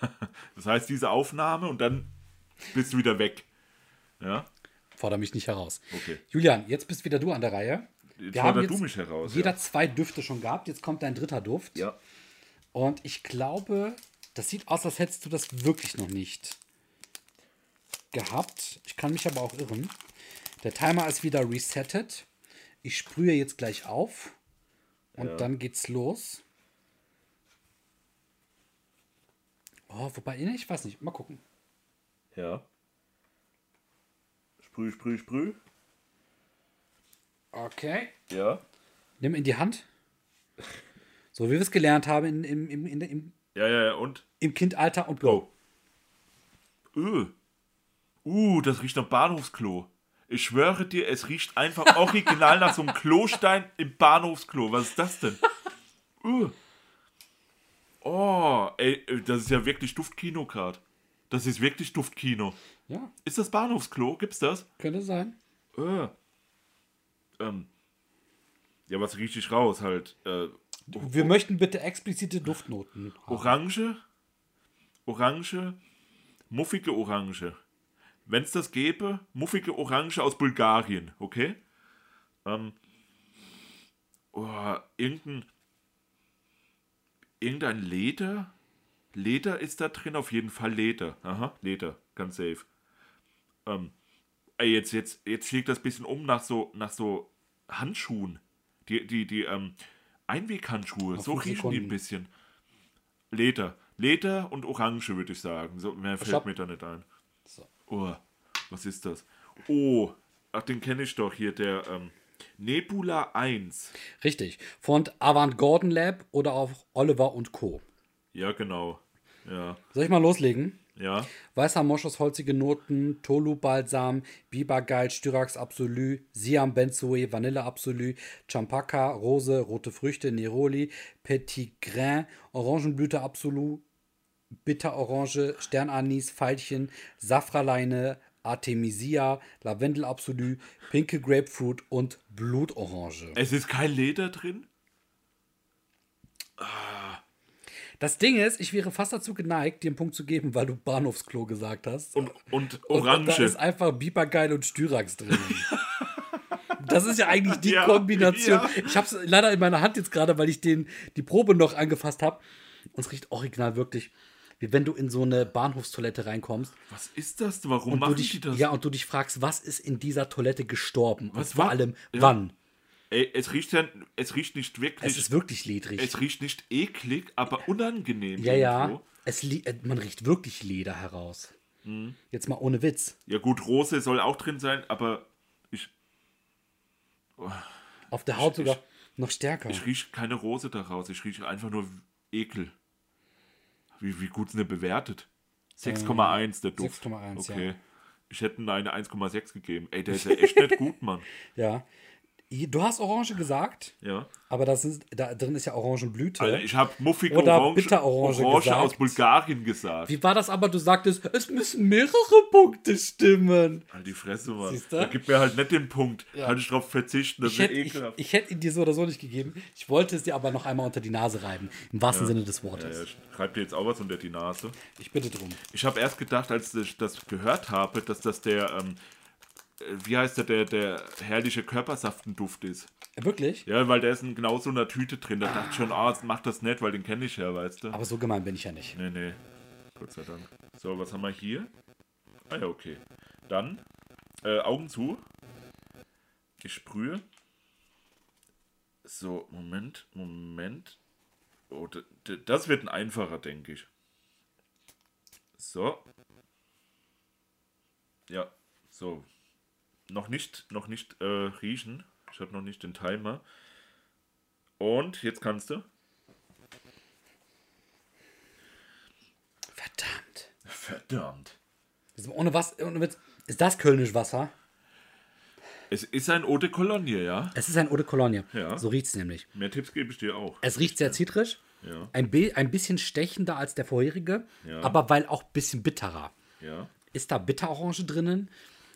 Das heißt, diese Aufnahme und dann bist du wieder weg. Ja? Forder mich nicht heraus. Okay. Julian, jetzt bist wieder du an der Reihe. Jetzt Wir haben jetzt du mich heraus. jeder ja. zwei Düfte schon gehabt. Jetzt kommt dein dritter Duft. ja. Und ich glaube, das sieht aus, als hättest du das wirklich noch nicht gehabt. Ich kann mich aber auch irren. Der Timer ist wieder resettet. Ich sprühe jetzt gleich auf. Und Ja. dann geht's los. Oh, wobei, ich weiß nicht. Mal gucken. Ja. Sprüh, sprüh, sprüh. Okay. Ja. Nimm in die Hand. So wie wir es gelernt haben in, im, in, im, Ja, ja, ja. Und im Kindalter und go. go. Uh. Uh, das riecht nach Bahnhofsklo. Ich schwöre dir, es riecht einfach original nach so einem Klostein im Bahnhofsklo. Was ist das denn? Uh. Oh, ey, das ist ja wirklich Duftkino gerade. Das ist wirklich Duftkino. Ja, Ist das Bahnhofsklo? Gibt's das? könnte sein. Äh. Ähm. Ja, was rieche ich raus? Halt. Äh, Wir möchten bitte explizite Duftnoten haben. Orange. Orange. Muffige Orange. Wenn es das gäbe, muffige Orange aus Bulgarien, okay? Ähm, oh, irgendein, irgendein Leder. Leder ist da drin, auf jeden Fall Leder. Aha, Leder, ganz safe. Ähm, jetzt, jetzt, jetzt schlägt das bisschen um nach so, nach so Handschuhen. Die, die, die, ähm, Einweghandschuhe, so riechen die ein bisschen. Leder. Leder und Orange, würde ich sagen. So, mehr fällt Stopp. mir da nicht ein. So. Oh, was ist das? Oh, ach, den kenne ich doch hier, der ähm, Nebula 1. Richtig. Von Avant Gordon Lab oder auch Oliver und Co. Ja, genau. Ja, Soll ich mal loslegen? Ja. Weißer Moschus, holzige Noten, Tolu Balsam, Bibergeil, Styrax Absolu, Siam Benzoe, Vanille Absolu, Champaka, Rose, rote Früchte, Neroli, Petit Grain, Orangenblüte Absolu, Bitterorange, Sternanis, Veilchen, Safraleine, Artemisia, Lavendel Absolu, Pinke Grapefruit und Blutorange. Es ist kein Leder drin? Das Ding ist, ich wäre fast dazu geneigt, dir einen Punkt zu geben, weil du Bahnhofsklo gesagt hast. Und, und Und da Orange. ist einfach Bibergeil und Styrax drin. Das ist ja eigentlich die Ja, Kombination. ja. Ich habe es leider in meiner Hand jetzt gerade, weil ich den, die Probe noch angefasst habe. Und es riecht original wirklich, wie wenn du in so eine Bahnhofstoilette reinkommst was ist das? Warum machen dich, die das? ja, und du dich fragst, was ist in dieser Toilette gestorben? Was und vor war- allem, ja. wann? Ey, es riecht ja, es riecht nicht wirklich, Es ist wirklich ledrig. es riecht nicht eklig, aber unangenehm. ja, ja. irgendwo. Es, li- äh, man riecht wirklich Leder heraus. Mhm. Jetzt mal ohne Witz. Ja gut, Rose soll auch drin sein, aber ich, Auf der Haut Ich- sogar noch stärker. ich rieche keine Rose daraus. Ich rieche einfach nur Ekel. Wie, wie gut ist denn bewertet? 6,1 der Duft. 6,1, okay. ja. Ich hätte ihm eine 1,6 gegeben. Ey, der ist ja echt nicht gut, Mann. Ja. Du hast Orange gesagt, Ja. aber das ist, da drin ist ja Orangenblüte. Alter, ich habe muffige Oder Orange, Bitterorange Orange gesagt. aus Bulgarien gesagt. Wie war das aber? Du sagtest, es müssen mehrere Punkte stimmen. Halt die Fresse, Mann. Da gibt mir halt nicht den Punkt. Ja. Kann ich drauf verzichten, das Ich hätte, ich, ekelhaft. ich hätte ihn dir so oder so nicht gegeben. Ich wollte es dir aber noch einmal unter die Nase reiben. Im wahrsten Sinne des ja, Wortes. ja, ich schreib dir jetzt auch was unter die Nase. Ich bitte drum. Ich habe erst gedacht, als ich das gehört habe, dass das der, ähm, äh, wie heißt der, der, der herrliche Körpersaftenduft ist. Äh, Wirklich? Ja, weil der ist in genau so einer Tüte drin. Da dachte ich schon, ah, mach das nicht, weil den kenne ich ja, weißt du. Aber so gemein bin ich ja nicht. Nee, nee. Gott sei Dank. So, was haben wir hier? Ah ja, okay. Dann äh, Augen zu. Ich sprühe. So, Moment, Moment. Oh, das wird ein einfacher, denke ich. So. Ja, so. Noch nicht, noch nicht äh, riechen. Ich habe noch nicht den Timer. Und jetzt kannst du. Verdammt. Verdammt. Ohne was, ohne Witz. Ist das Kölnisch Wasser? Es ist ein Eau de Cologne, ja? Es ist ein Eau de Cologne. Ja. So riecht es nämlich. Mehr Tipps gebe ich dir auch. Es riecht sehr zitrisch. Ja, Ein, ein bisschen stechender als der vorherige, Ja. aber weil auch ein bisschen bitterer. ja. Ist da Bitterorange drinnen?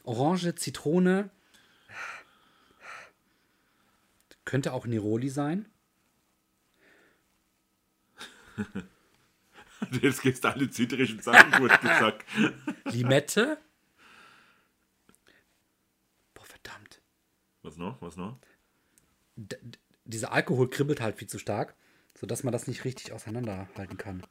Orange, Zitrone. Könnte auch Neroli sein. Jetzt gehst du alle zitrischen Sachen kurz gesagt. Limette. Boah, verdammt. Was noch? Was noch? D- dieser Alkohol kribbelt halt viel zu stark, sodass man das nicht richtig auseinanderhalten kann.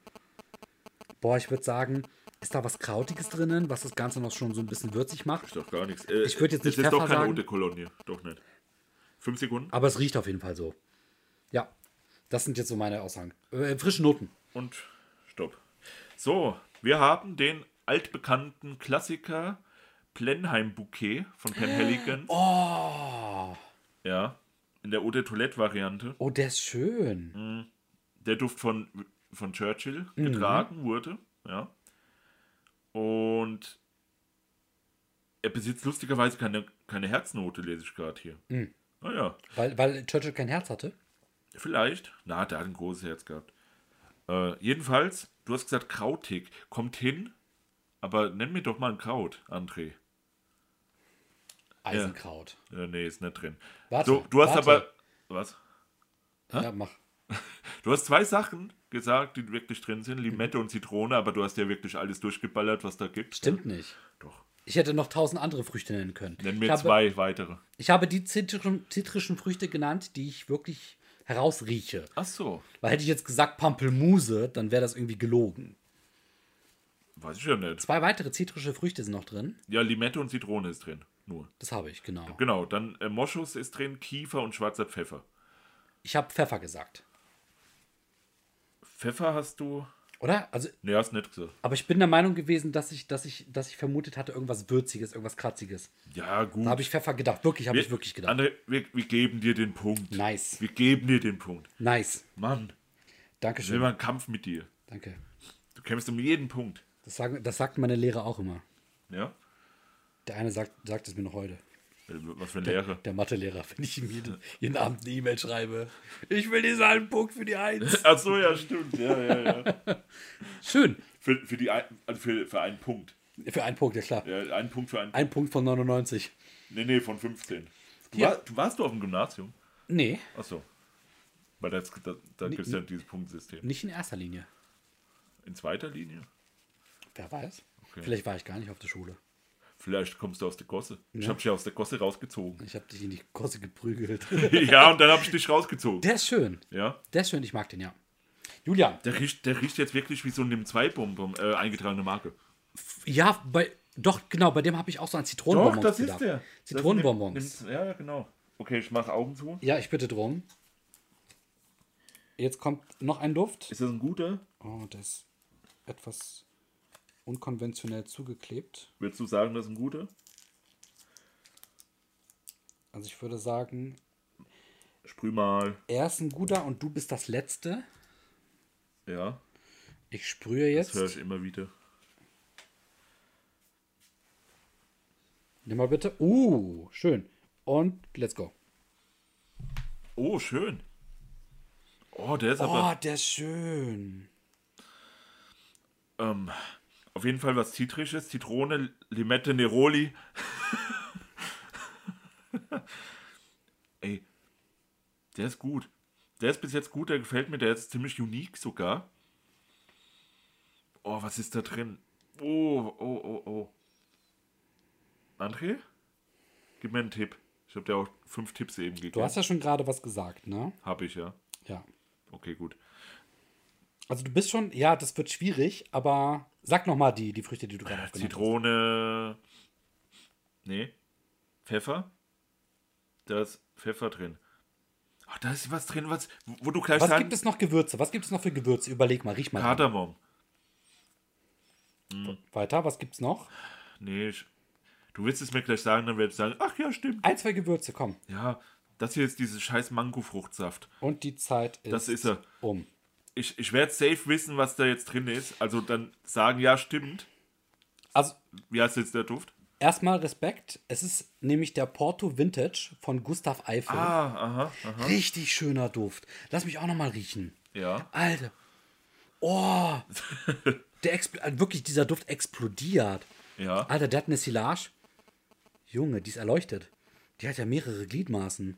Boah, ich würde sagen, ist da was Krautiges drinnen, was das Ganze noch schon so ein bisschen würzig macht? Ist doch gar nichts. Äh, Ich würd jetzt nicht Das ist doch Pfeffer keine sagen. Eau de Cologne. Doch nicht. Fünf Sekunden Aber es riecht auf jeden Fall so. Ja, das sind jetzt so meine Aussagen. Äh, frische Noten. und stopp. So, wir haben den altbekannten Klassiker Plenheim Bouquet von Penhaligon. Oh, Ja, in der Eau de Toilette Variante. oh, der ist schön. der Duft von, von Churchill Mhm. getragen wurde. Ja. Und er besitzt lustigerweise keine, keine Herznote, lese ich gerade hier. Mhm. Naja, Weil, weil Churchill kein Herz hatte. vielleicht. Na, der hat ein großes Herz gehabt. Äh, jedenfalls, du hast gesagt krautig. Kommt hin, aber nenn mir doch mal ein Kraut, André. Eisenkraut. Äh, nee, ist nicht drin. Warte, so, du hast warte. aber. Was? Ja, mach. Du hast zwei Sachen gesagt, die wirklich drin sind: Limette und Zitrone, aber du hast ja wirklich alles durchgeballert, was da gibt. Stimmt nicht. Doch. Ich hätte noch tausend andere Früchte nennen können. Nenn ich mir habe, zwei weitere. Ich habe die zitrischen, zitrischen Früchte genannt, die ich wirklich herausrieche. Ach so. Weil hätte ich jetzt gesagt Pampelmuse, dann wäre das irgendwie gelogen. Weiß ich ja nicht. Zwei weitere zitrische Früchte sind noch drin. Ja, Limette und Zitrone ist drin. Nur. Das habe ich, genau. Genau, dann äh, Moschus ist drin, Kiefer und schwarzer Pfeffer. Ich habe Pfeffer gesagt. Pfeffer hast du. Oder? Also, Ne, hast nicht gesagt. aber ich bin der Meinung gewesen, dass ich, dass ich, dass ich vermutet hatte, irgendwas Würziges, irgendwas Kratziges. Ja, gut. Da habe ich Pfeffer gedacht. Wirklich, habe ich wirklich gedacht. André, wir, wir geben dir den Punkt. Nice. Wir geben dir den Punkt. Nice. Mann, ich will Dankeschön. mal einen Kampf mit dir. Danke. Du kämpfst um jeden Punkt. Das sagen, das sagt meine Lehrer auch immer. Ja? Der eine sagt, sagt es mir noch heute. Was für ein Lehrer. Der Mathelehrer, wenn ich ihm jeden, jeden Abend eine E-Mail schreibe. Ich will diesen halben Punkt für die Eins. Ach so, ja, stimmt. Ja, ja, ja. Schön. Für, für, die, also für, für einen Punkt. Für einen Punkt, ja klar. Ja, einen Punkt für einen. Ein Punkt von 99. Nee, nee, von 15. Du, Ja. war, du warst du auf dem Gymnasium? Nee, Ach so. Weil das, da, da gibt es ja dieses Punktsystem. nicht in erster Linie. In zweiter Linie? Wer weiß. Okay. Vielleicht war ich gar nicht auf der Schule. Vielleicht kommst du aus der Gosse. Ich Ja. habe dich aus der Gosse rausgezogen. Ich habe dich in die Gosse geprügelt. ja, und dann habe ich dich rausgezogen. Der ist schön. Ja. Der ist schön, ich mag den, ja. Julian, Der riecht, der riecht jetzt wirklich wie so eine Zwei-Bonbon äh, eingetragene Marke. ja, bei, doch, genau, bei dem habe ich auch so an Zitronenbonbons gedacht. Zitronenbonbons. Das nimmt- Ja, genau. Okay, ich mache Augen zu. Ja, ich bitte drum. Jetzt kommt noch ein Duft. Ist das ein guter? Oh, der ist etwas unkonventionell zugeklebt. Würdest du sagen, das ist ein guter? Also ich würde sagen, Sprüh mal. er ist ein guter und du bist das Letzte. Ja, Ich sprühe das höre jetzt. ich immer wieder. Nimm mal bitte. Uh, schön. Und let's go. Oh, schön. Oh, der ist Oh, aber der ist schön. ähm, auf jeden Fall was Zitrisches. Zitrone, Limette, Neroli. Ey, der ist gut. Der ist bis jetzt gut, der gefällt mir. Der ist ziemlich unique sogar. Oh, was ist da drin? Oh, oh, oh, oh. André? Gib mir einen Tipp. Ich habe dir auch fünf Tipps eben gegeben. Du hast ja schon gerade was gesagt, ne? Hab ich, ja. Ja. Okay, gut. Also du bist schon, ja, das wird schwierig, aber sag noch mal die, die Früchte, die du gerade aufgenommen Zitrone. Nee. Pfeffer. Da ist Pfeffer drin. Ach, da ist was drin, was, wo du gleich hast. Was sagen gibt es noch Gewürze? Was gibt es noch für Gewürze? Überleg mal, riech mal. Kardamom. Weiter, was gibt's noch? Nee, ich, du willst es mir gleich sagen, dann werde ich sagen, ach ja, stimmt. Ein, zwei Gewürze, komm. Ja, das hier ist dieses scheiß Mangofruchtsaft. Und die Zeit ist Das ist er. um. Ich, ich werde safe wissen, was da jetzt drin ist. Also dann sagen, ja, stimmt. Also Wie heißt jetzt der Duft? erstmal Respekt. Es ist nämlich der Porto Vintage von Gustav Eiffel. Ah, aha, aha. Richtig schöner Duft. Lass mich auch noch mal riechen. Ja. Alter. Oh. der expl- äh, wirklich, dieser Duft explodiert. Ja. Alter, der hat eine Silage. Junge, die ist erleuchtet. Die hat ja mehrere Gliedmaßen.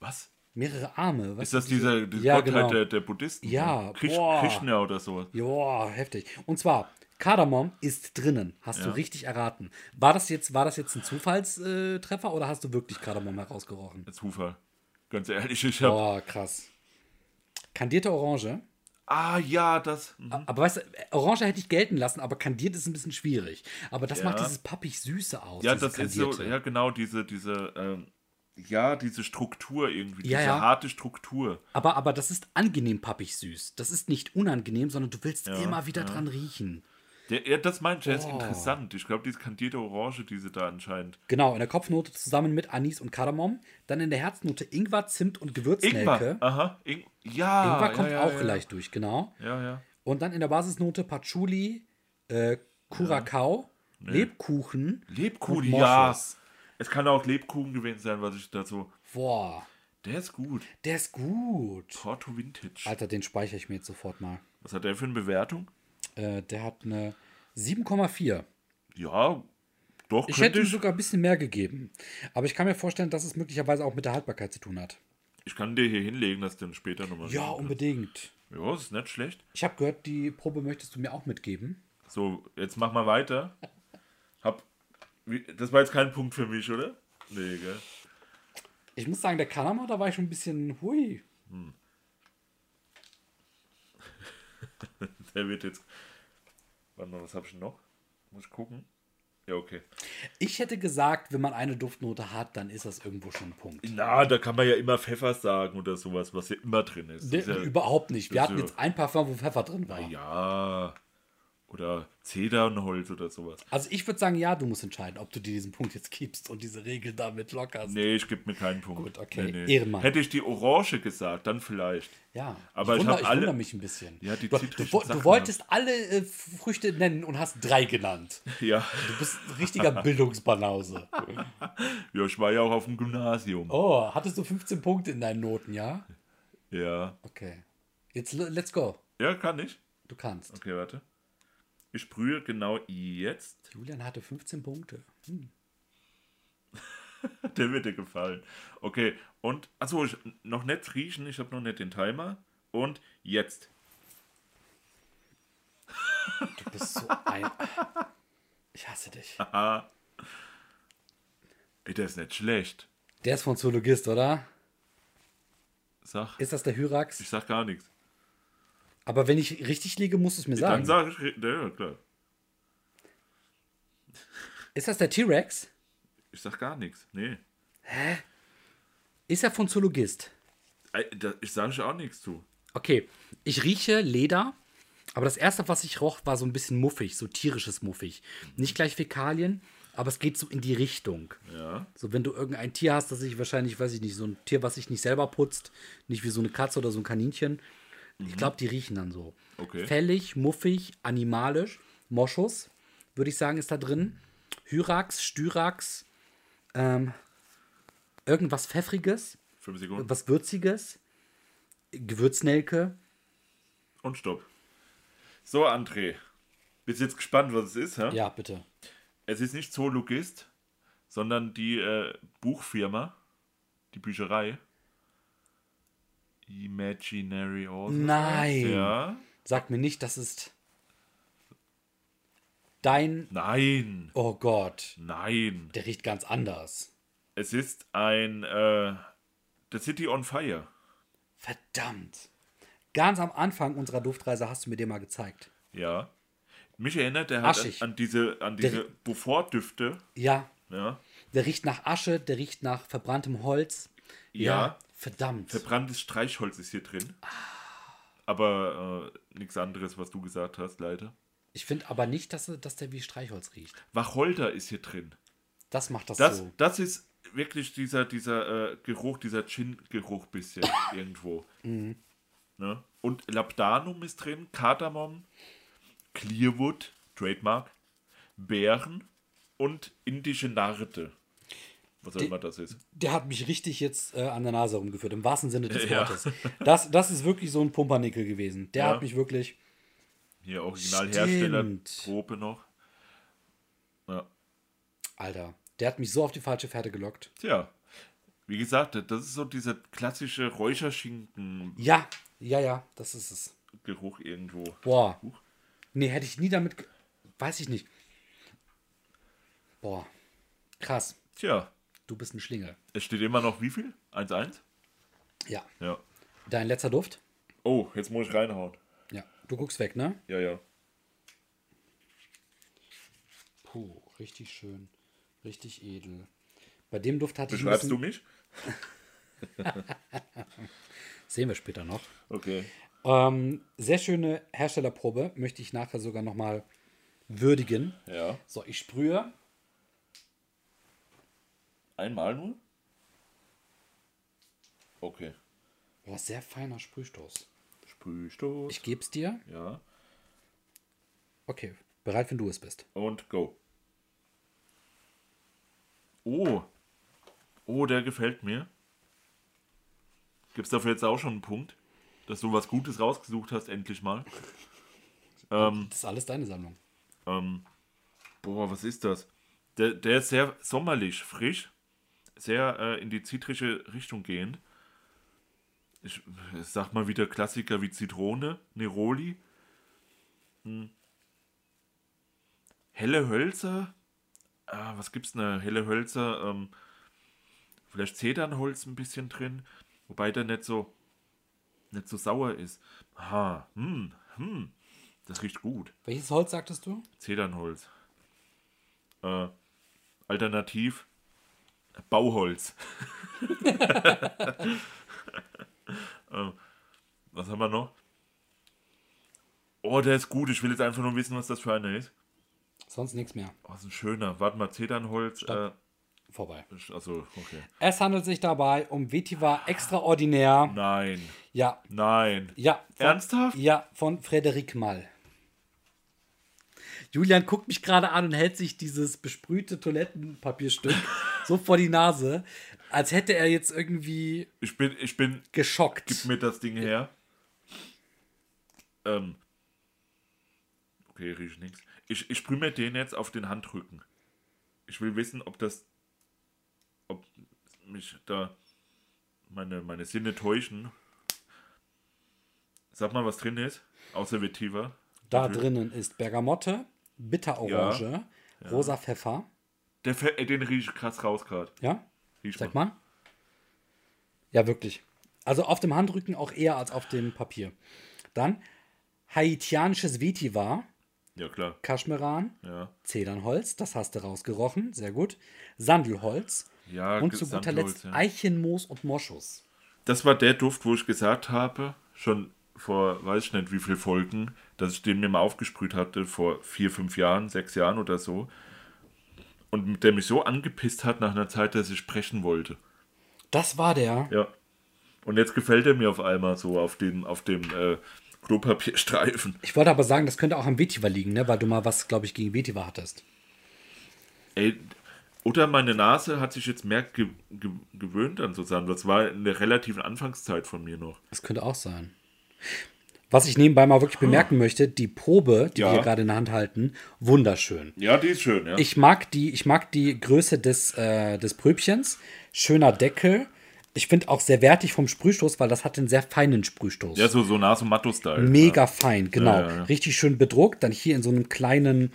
Was? Mehrere Arme. Ist das dieser, dieser Ja, Gottheit genau. der, der Buddhisten? Ja, Krish, boah. Krishna oder so. Joa, heftig. Und zwar, Kardamom ist drinnen. Hast du Ja. richtig erraten. War das jetzt, war das jetzt ein Zufallstreffer oder hast du wirklich Kardamom herausgerochen? Zufall. Ganz ehrlich, ich hab. Boah, krass. Kandierte Orange. Ah, ja, das. mhm. Aber weißt du, Orange hätte ich gelten lassen, aber kandiert ist ein bisschen schwierig. Aber das Ja. macht dieses pappig Süße aus. Ja, das ist so, Kandierte. ja, genau, diese, diese, ähm, ja, diese Struktur irgendwie, Ja, diese ja. harte Struktur. Aber, aber das ist angenehm pappig süß. Das ist nicht unangenehm, sondern du willst Ja, immer wieder dran riechen. Der, ja, das meint ich, der ist Oh. interessant. Ich glaube, diese kandierte Orange, diese da anscheinend. Genau, in der Kopfnote zusammen mit Anis und Kardamom. Dann in der Herznote Ingwer, Zimt und Gewürznelke. Ingwer, aha, Ing ja. Ingwer kommt auch ja. leicht durch, genau. Ja, ja. Und dann in der Basisnote Patchouli, äh, Curacao, Lebkuchen. Lebkuchen, ja. Es kann auch Lebkuchen gewesen sein, was ich dazu. Boah, Der ist gut. der ist gut. Porto Vintage. Alter, den speichere ich mir jetzt sofort mal. Was hat der für eine Bewertung? Äh, der hat eine 7,4. Ja, doch, Ich hätte ihm sogar ein bisschen mehr gegeben. Aber ich kann mir vorstellen, dass es möglicherweise auch mit der Haltbarkeit zu tun hat. Ich kann dir hier hinlegen, dass du dann später nochmal. Ja, unbedingt. Ja, ist nicht schlecht. Ich habe gehört, die Probe möchtest du mir auch mitgeben. So, jetzt mach mal weiter. Das war jetzt kein Punkt für mich, oder? Nee, gell? Ich muss sagen, der Kanama, da war ich schon ein bisschen hui. Der wird jetzt. Warte mal, was habe ich noch? Muss ich gucken. Ja, okay. Ich hätte gesagt, wenn man eine Duftnote hat, dann ist das irgendwo schon ein Punkt. Na, da kann man ja immer Pfeffer sagen oder sowas, was ja immer drin ist. Ne, Das ist ja, überhaupt nicht. Wir hatten ja- jetzt ein Parfum, wo Pfeffer drin war. ja. Oder Zedernholz oder sowas. Also ich würde sagen, ja, du musst entscheiden, ob du dir diesen Punkt jetzt gibst und diese Regel damit lockerst. Nee, ich gebe mir keinen Punkt. Gut, okay. Nee, nee. Ehrenmann. Hätte ich die Orange gesagt, dann vielleicht. Ja, Aber ich ich, wundere, hab ich alle- wundere mich ein bisschen. Ja, die du, du, du wolltest alle äh, Früchte nennen und hast drei genannt. Ja. Du bist ein richtiger Bildungsbanause. ja, ich war ja auch auf dem Gymnasium. Oh, hattest du 15 Punkte in deinen Noten, ja? Ja. Okay. Jetzt let's go. Ja, kann ich. Du kannst. Okay, warte. Ich sprühe genau jetzt. Julian hatte 15 Punkte. Hm. Der wird dir gefallen. Okay, und achso, ich, noch nicht riechen, ich habe noch nicht den Timer. Und jetzt. Du bist so ein. Ich hasse dich. Aha. Ey, der ist nicht schlecht. Der Der ist von Zoologist, oder? Sag. Ist das der Hyrax? Ich sag gar nichts. Aber wenn ich richtig liege, musst du es mir Dann sagen. sag ich. Ja, klar. Ist das der T-Rex? Ich sag gar nichts. Nee. Ist er von Zoologist? Ich sage auch nichts zu. Okay, ich rieche Leder, aber das erste, was ich roch, war so ein bisschen muffig, so tierisches muffig. Nicht gleich Fäkalien, aber es geht so in die Richtung. Ja. So, wenn du irgendein Tier hast, das sich wahrscheinlich, weiß ich nicht, so ein Tier, was sich nicht selber putzt, nicht wie so eine Katze oder so ein Kaninchen. Ich glaube, die riechen dann so. Okay. Fällig, muffig, animalisch, Moschus, würde ich sagen, ist da drin. Hyrax, Styrax, ähm, irgendwas Pfeffriges, Fünf Sekunden. was Würziges, Gewürznelke. Und stopp. So, André. Bist jetzt gespannt, was es ist, hä? Ja, bitte. Es ist nicht Zoologist, sondern die äh, Buchfirma, die Bücherei. Imaginary Authors. Nein. Ja. Sag mir nicht, das ist dein. Nein. Oh Gott, Nein. der riecht ganz anders. Es ist ein äh, The City on Fire. Verdammt. Ganz am Anfang unserer Duftreise hast du mir den mal gezeigt. Ja. Mich erinnert der halt an, Aschig. an diese, an diese Beaufort-Düfte. Ja, Ja. der riecht nach Asche, der riecht nach verbranntem Holz. Ja. Verdammt. Verbranntes Streichholz ist hier drin. Aber äh, nichts anderes, was du gesagt hast, leider. Ich finde aber nicht, dass, dass der wie Streichholz riecht. Wacholder ist hier drin. Das macht das, Das, so. das ist wirklich dieser, dieser äh, Geruch, dieser Gin-Geruch bisschen irgendwo. Ne? Und Labdanum ist drin, Kardamom, Clearwood, Trademark, Beeren und indische Narde. Was auch immer das ist. Der hat mich richtig jetzt äh, an der Nase rumgeführt, im wahrsten Sinne des Ja. Wortes. Das, das ist wirklich so ein Pumpernickel gewesen. Der Ja. hat mich wirklich. Hier Originalhersteller. Probe noch. Ja. Alter, der hat mich so auf die falsche Fährte gelockt. Tja, wie gesagt, das ist so dieser klassische Räucherschinken-Geruch Ja, ja, ja, das ist es. irgendwo. Boah. Huch. Nee, hätte ich nie damit. Weiß ich nicht. Boah. Krass. Tja, Du bist ein Schlingel. es steht immer noch wie viel? 1-1? Ja. Ja. Dein letzter Duft? Oh, jetzt muss ich reinhauen. Ja. Du guckst weg, ne? Ja, ja. Puh, richtig schön. Richtig edel. Bei dem Duft hatte ich. ein Beschreibst du mich? Sehen wir später noch. Okay. Ähm, sehr schöne Herstellerprobe. Möchte ich nachher sogar nochmal würdigen. Ja. So, ich sprühe. Einmal nur? Okay. Boah, sehr feiner Sprühstoß. Sprühstoß. Ich geb's dir. ja. Okay, bereit, wenn du es bist. Und go. Oh. Oh, der gefällt mir. Gibt's dafür jetzt auch schon einen Punkt? Dass du was Gutes rausgesucht hast, endlich mal. Ähm, Das ist alles deine Sammlung. ähm, boah, was ist das? Der, der ist sehr sommerlich, frisch. Sehr äh, in die zitrische Richtung gehend. Ich, ich sag mal wieder Klassiker wie Zitrone, Neroli. Hm. Helle Hölzer, ah, was gibt's denn? Helle Hölzer, ähm, vielleicht Zedernholz ein bisschen drin, wobei der nicht so, nicht so sauer ist. Aha, hm, hm, das riecht gut. Welches Holz sagtest du? Zedernholz. Äh, alternativ Bauholz. äh, was haben wir noch? Oh, der ist gut. Ich will jetzt einfach nur wissen, was das für einer ist. Sonst nichts mehr. Oh, das ist ein schöner. Warte mal, Zedernholz. Äh, Vorbei. also, okay. Es handelt sich dabei um Vetiver Extraordinär. Nein. Ja, Nein. ja. Von, Ernsthaft? Ja, von Frederik Mall. Julian guckt mich gerade an und hält sich dieses besprühte Toilettenpapierstück so vor die Nase, als hätte er jetzt irgendwie Ich bin, ich bin. geschockt. Gib mir das Ding her. Ähm. Okay, riecht nichts. Ich, ich sprühe mir den jetzt auf den Handrücken. Ich will wissen, ob das. Ob mich da meine, meine Sinne täuschen. Sag mal, was drin ist. Außer Vetiver. Da drinnen ist Bergamotte, Bitterorange, rosa Pfeffer. Der, äh, den riech ich krass raus gerade. Ja? Riech Sag mal. mal. Ja, wirklich. Also auf dem Handrücken auch eher als auf dem Papier. Dann haitianisches Vetiver, Ja, klar. Kaschmeran, Ja. Zedernholz, das hast du rausgerochen, sehr gut. Sandelholz Ja, und zu guter Letzt ja. Eichenmoos und Moschus. Das war der Duft, wo ich gesagt habe, schon vor weiß ich nicht wie viel Folgen, dass ich den mir mal aufgesprüht hatte, vor vier, fünf Jahren, sechs Jahren oder so. Und der mich so angepisst hat nach einer Zeit, dass ich sprechen wollte. Das war der. Ja. Und jetzt gefällt er mir auf einmal so auf, den, auf dem äh, Klopapierstreifen. Ich wollte aber sagen, das könnte auch am Vetiver liegen, ne? weil du mal was, glaube ich, gegen Vetiver hattest. Ey, oder meine Nase hat sich jetzt mehr ge ge gewöhnt an sozusagen. Das war in der relativen Anfangszeit von mir noch. Das könnte auch sein. Was ich nebenbei mal wirklich bemerken möchte, die Probe, die Ja. wir gerade in der Hand halten, wunderschön. Ja, die ist schön, ja. Ich mag die, ich mag die Größe des, äh, des Pröbchens. Schöner Deckel. Ich finde auch sehr wertig vom Sprühstoß, weil das hat einen sehr feinen Sprühstoß. ja, so, so Nasomatto-Style. Mega fein, genau. Ja, ja, ja. Richtig schön bedruckt. Dann hier in so einem kleinen,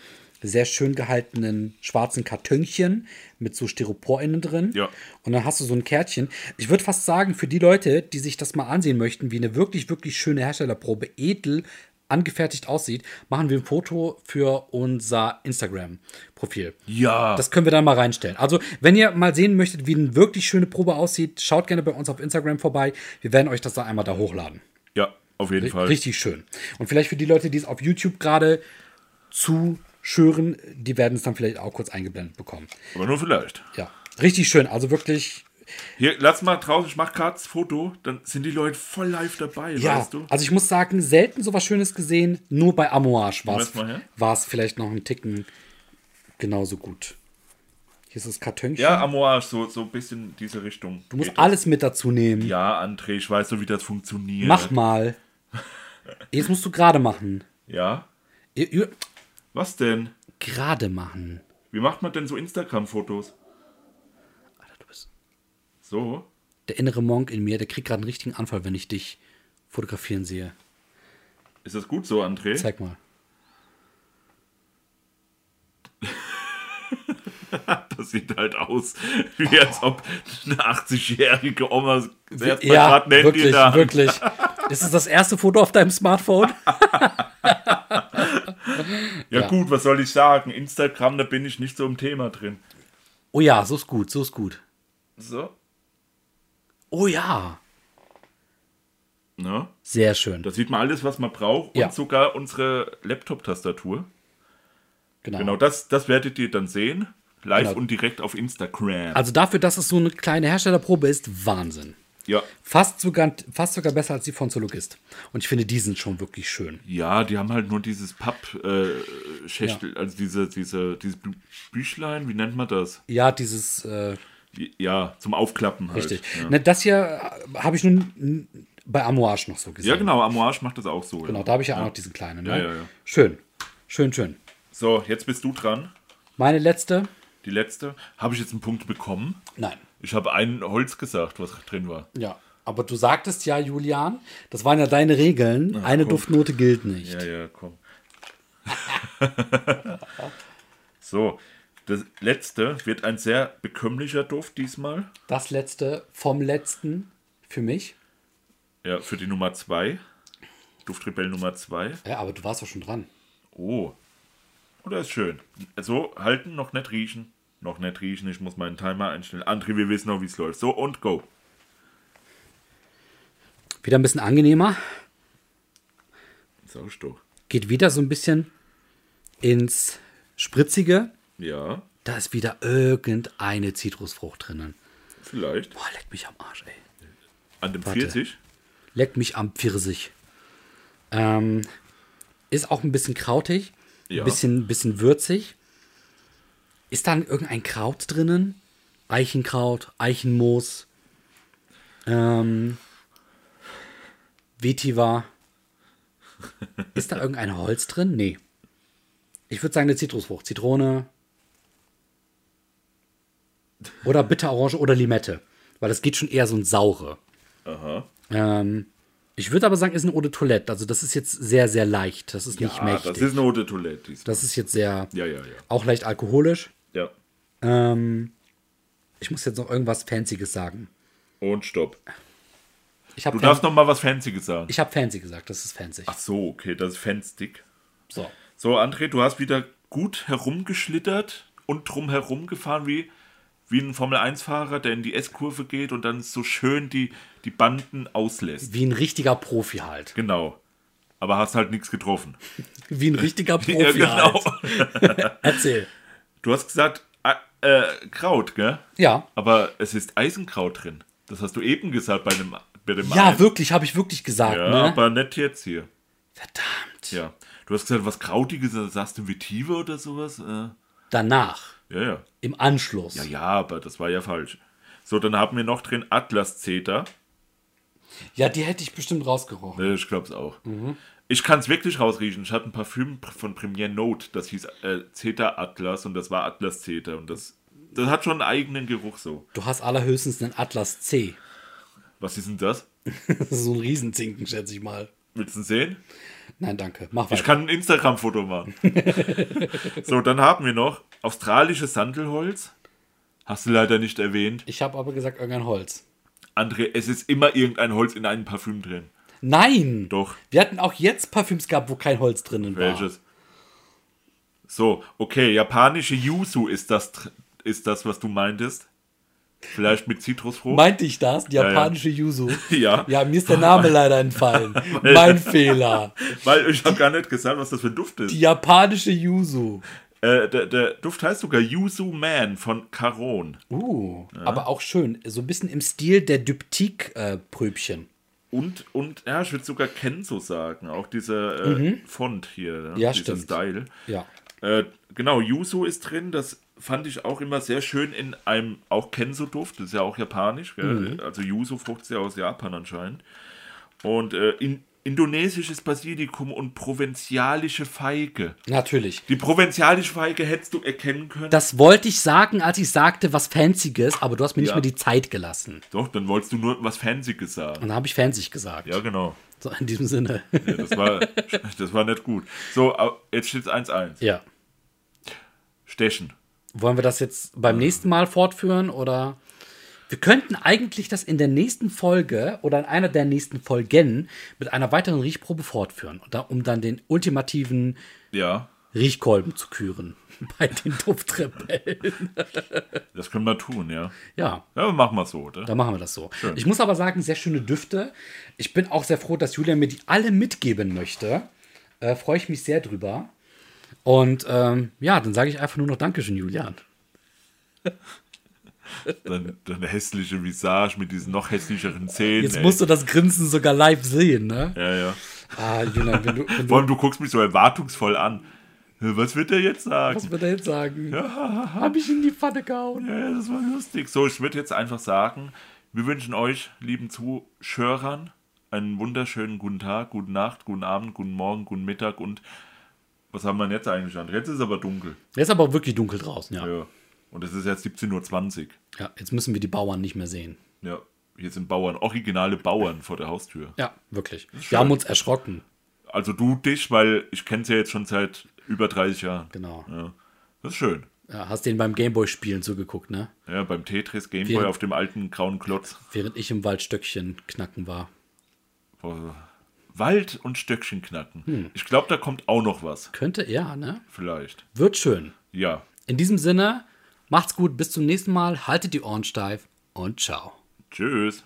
sehr schön gehaltenen schwarzen Kartönchen mit so Styropor innen drin. Ja. Und dann hast du so ein Kärtchen. Ich würde fast sagen, für die Leute, die sich das mal ansehen möchten, wie eine wirklich, wirklich schöne Herstellerprobe edel angefertigt aussieht, machen wir ein Foto für unser Instagram-Profil. Ja. Das können wir dann mal reinstellen. Also, wenn ihr mal sehen möchtet, wie eine wirklich schöne Probe aussieht, schaut gerne bei uns auf Instagram vorbei. Wir werden euch das da einmal da hochladen. ja, auf jeden Fall. Richtig schön. Und vielleicht für die Leute, die es auf YouTube gerade zuschören, die werden es dann vielleicht auch kurz eingeblendet bekommen. Aber nur vielleicht. Ja, richtig schön. Also wirklich, Hier, lass mal draußen, ich mach gerade das Foto, dann sind die Leute voll live dabei, ja. weißt du? Also ich muss sagen, selten sowas Schönes gesehen. Nur bei Amouage war es vielleicht noch einen Ticken genauso gut. Hier ist das Kartönchen. Ja, Amouage, so, so ein bisschen diese Richtung. du musst geht das. alles mit dazu nehmen. Ja, André, ich weiß so, wie das funktioniert. Mach mal. Jetzt musst du gerade machen. Ja? Was denn? Gerade machen. Wie macht man denn so Instagram-Fotos? Alter, du bist So? der innere Monk in mir, der kriegt gerade einen richtigen Anfall, wenn ich dich fotografieren sehe. Ist das gut so, André? Zeig mal. Das sieht halt aus, wie als ob eine 80-jährige Oma selbst mal Ja, grad ein Handy in wirklich, der Hand- wirklich. Ist es das erste Foto auf deinem Smartphone? Ja, Ja. gut, was soll ich sagen? Instagram, da bin ich nicht so im Thema drin. Oh ja, so ist gut, so ist gut. So? Oh ja. Ne? Sehr schön. Da sieht man alles, was man braucht Ja. und sogar unsere Laptop-Tastatur. Genau. Genau, das, das werdet ihr dann sehen. Live Genau. und direkt auf Instagram. Also dafür, dass es so eine kleine Herstellerprobe ist, Wahnsinn. Ja. Fast sogar, fast sogar besser als die von Zoologist. Und ich finde, die sind schon wirklich schön. ja, die haben halt nur dieses Papp-Schächtel, also diese, diese, dieses Bü- Büchlein, wie nennt man das? Ja, dieses, äh, Ja, zum Aufklappen halt. richtig. Ja, Ne, das hier äh, habe ich nun bei Amouage noch so gesehen. ja genau, Amouage macht das auch so. Genau, ja. da habe ich ja auch noch diesen kleinen. Ne? Ja, ja, ja. Schön. Schön, schön. So, jetzt bist du dran. Meine letzte? Die letzte. Habe ich jetzt einen Punkt bekommen? Nein. Ich habe ein Holz gesagt, was drin war. Ja. Aber du sagtest ja, Julian, das waren ja deine Regeln. Eine komm. Duftnote gilt nicht. Ja, ja, komm. so, Das letzte wird ein sehr bekömmlicher Duft diesmal. Das letzte vom letzten für mich. Ja, für die Nummer 2. Duftrebell Nummer 2. Ja, aber du warst doch schon dran. Oh. Oh, das ist schön. So, halten, noch nicht riechen. Noch nicht riechen, ich muss meinen Timer einstellen. André, wir wissen noch, wie es läuft. So, und go. Wieder ein bisschen angenehmer. Doch. Geht wieder so ein bisschen ins Spritzige. Ja, Da ist wieder irgendeine Zitrusfrucht drinnen. vielleicht. Boah, leck mich am Arsch, ey. An dem Warte. 40. Leck mich am Pfirsich. Ähm, ist auch ein bisschen krautig. Ja. Ein bisschen, bisschen würzig. Ist dann irgendein Kraut drinnen? Eichenkraut, Eichenmoos, ähm, Vetiver. Ist da irgendein Holz drin? Nee. Ich würde sagen eine Zitrusfrucht. Zitrone. Oder Bitterorange oder Limette. Weil das geht schon eher so ein saure. Aha. Ähm, ich würde aber sagen, ist eine Eau de Toilette. Also das ist jetzt sehr, sehr leicht. Das ist nicht Ja, mächtig. das ist eine Eau de Toilette. diesmal. Das ist jetzt sehr, Ja, ja, ja. auch leicht alkoholisch. Ja. Ähm, ich muss jetzt noch irgendwas Fancyes sagen. Und stopp. Ich habe Du darfst noch mal was Fancyes sagen. ich hab fancy gesagt, das ist fancy. Ach so, okay, das ist Fanstick. So. So, André, du hast wieder gut herumgeschlittert und drum herum gefahren wie, wie ein Formel-1-Fahrer, der in die S-Kurve geht und dann so schön die, die Banden auslässt. Wie ein richtiger Profi halt. Genau. Aber hast halt nichts getroffen. Wie ein richtiger Profi Ja, genau. halt. Erzähl. Du hast gesagt, äh, äh, Kraut, gell? Ja. Aber es ist Eisenkraut drin. Das hast du eben gesagt bei dem, bei dem Ja, einen. wirklich, habe ich wirklich gesagt, Ja, ne? aber nicht jetzt hier. Verdammt. Ja. Du hast gesagt, was Krautiges, also sagst du Vetiver oder sowas? Äh, Danach, ja, ja. im Anschluss. Ja, ja, aber das war ja falsch. So, dann haben wir noch drin Atlas Zeta. Ja, die hätte ich bestimmt rausgerochen. Ich glaube es auch. Ich kann es wirklich rausriechen. Ich hatte ein Parfüm von Premiere Note, das hieß äh, Zeta Atlas und das war Atlas Zeta und das, das hat schon einen eigenen Geruch so. Du hast allerhöchstens einen Atlas C. Was ist denn das? Das ist so ein Riesenzinken, schätze ich mal. Willst du ihn sehen? Nein, danke. Mach weiter. Ich kann ein Instagram-Foto machen. so, dann haben wir noch australisches Sandelholz. Hast du leider nicht erwähnt. Ich habe aber gesagt, irgendein Holz. André, es ist immer irgendein Holz in einem Parfüm drin. Nein! Doch. Wir hatten auch jetzt Parfüms gehabt, wo kein Holz drinnen war. Welches? So, okay, japanische Yuzu ist das, ist das, was du meintest. Vielleicht mit Zitrusfrucht. Meinte ich das? Die Ja, ja. japanische Yuzu. Ja. Ja, mir ist der Name leider entfallen. mein Fehler. Weil ich habe gar nicht gesagt, was das für ein Duft ist. Die japanische Yuzu. Äh, der, der Duft heißt sogar Yuzu Man von Caron. Uh, aber auch schön. So ein bisschen im Stil der Dyptyk-Pröbchen. Und, und ja, ich würde sogar Kenzo sagen. Auch dieser äh, Font hier. Ne? Mhm. Ja, Dieser stimmt. Style. ja. Äh, genau, Yuzu ist drin. Das fand ich auch immer sehr schön in einem auch Kenzo-Duft. Das ist ja auch japanisch. Mhm. Also Yuzu-Frucht ist ja aus Japan anscheinend. Und äh, in, indonesisches Basilikum und provinzialische Feige. Natürlich. Die provinzialische Feige hättest du erkennen können. Das wollte ich sagen, als ich sagte, was Fancyes, aber du hast mir nicht Ja. mehr die Zeit gelassen. Doch, dann wolltest du nur was Fancyes sagen. Und dann habe ich Fancy gesagt. Ja, genau. So, in diesem Sinne. Ja, das, war, das war nicht gut. So, jetzt steht es 1-1. ja. Stechen. Wollen wir das jetzt beim nächsten Mal fortführen oder? Wir könnten eigentlich das in der nächsten Folge oder in einer der nächsten Folgen mit einer weiteren Riechprobe fortführen, um dann den ultimativen Ja, Riechkolben zu küren bei den Duftrebellen. das können wir tun, ja. Ja, Ja, machen wir so, oder? dann machen wir das so. Ich muss aber sagen, sehr schöne Düfte. Ich bin auch sehr froh, dass Julia mir die alle mitgeben möchte. Äh, Freue ich mich sehr drüber. Und ähm, ja, dann sage ich einfach nur noch Dankeschön, Julian. Deine, deine hässliche Visage mit diesen noch hässlicheren Zähnen. Jetzt ey. musst du das Grinsen sogar live sehen, ne? Ja, ja. Ah, Julian, wenn du, wenn Vor du allem, du guckst mich so erwartungsvoll an. Was wird er jetzt sagen? was wird er jetzt sagen? Hab ich in die Pfanne gehauen. Ja, das war lustig. So, ich würde jetzt einfach sagen, wir wünschen euch, lieben Zuschauern, einen wunderschönen guten Tag, guten Nacht, guten Abend, guten Morgen, guten Mittag und was haben wir denn jetzt eigentlich an? Jetzt ist aber dunkel. Jetzt ist aber wirklich dunkel draußen, ja. Ja. Und es ist jetzt 17.20 Uhr. ja. Jetzt müssen wir die Bauern nicht mehr sehen. Ja. Hier sind Bauern, originale Bauern vor der Haustür. Ja, wirklich. Wir haben uns erschrocken. Also du dich, weil ich kenne sie ja jetzt schon seit über 30 Jahren. Genau. Ja. Das ist schön. Ja, hast den beim Gameboy-Spielen zugeguckt, ne? Ja, beim Tetris Gameboy Wir- auf dem alten grauen Klotz. Während ich im Wald Stöckchen knacken war. Boah. Wald und Stöckchen knacken. Hm. Ich glaube, da kommt auch noch was. Könnte, ja, ne? Vielleicht. Wird schön. Ja. In diesem Sinne, macht's gut, bis zum nächsten Mal, haltet die Ohren steif und ciao. Tschüss.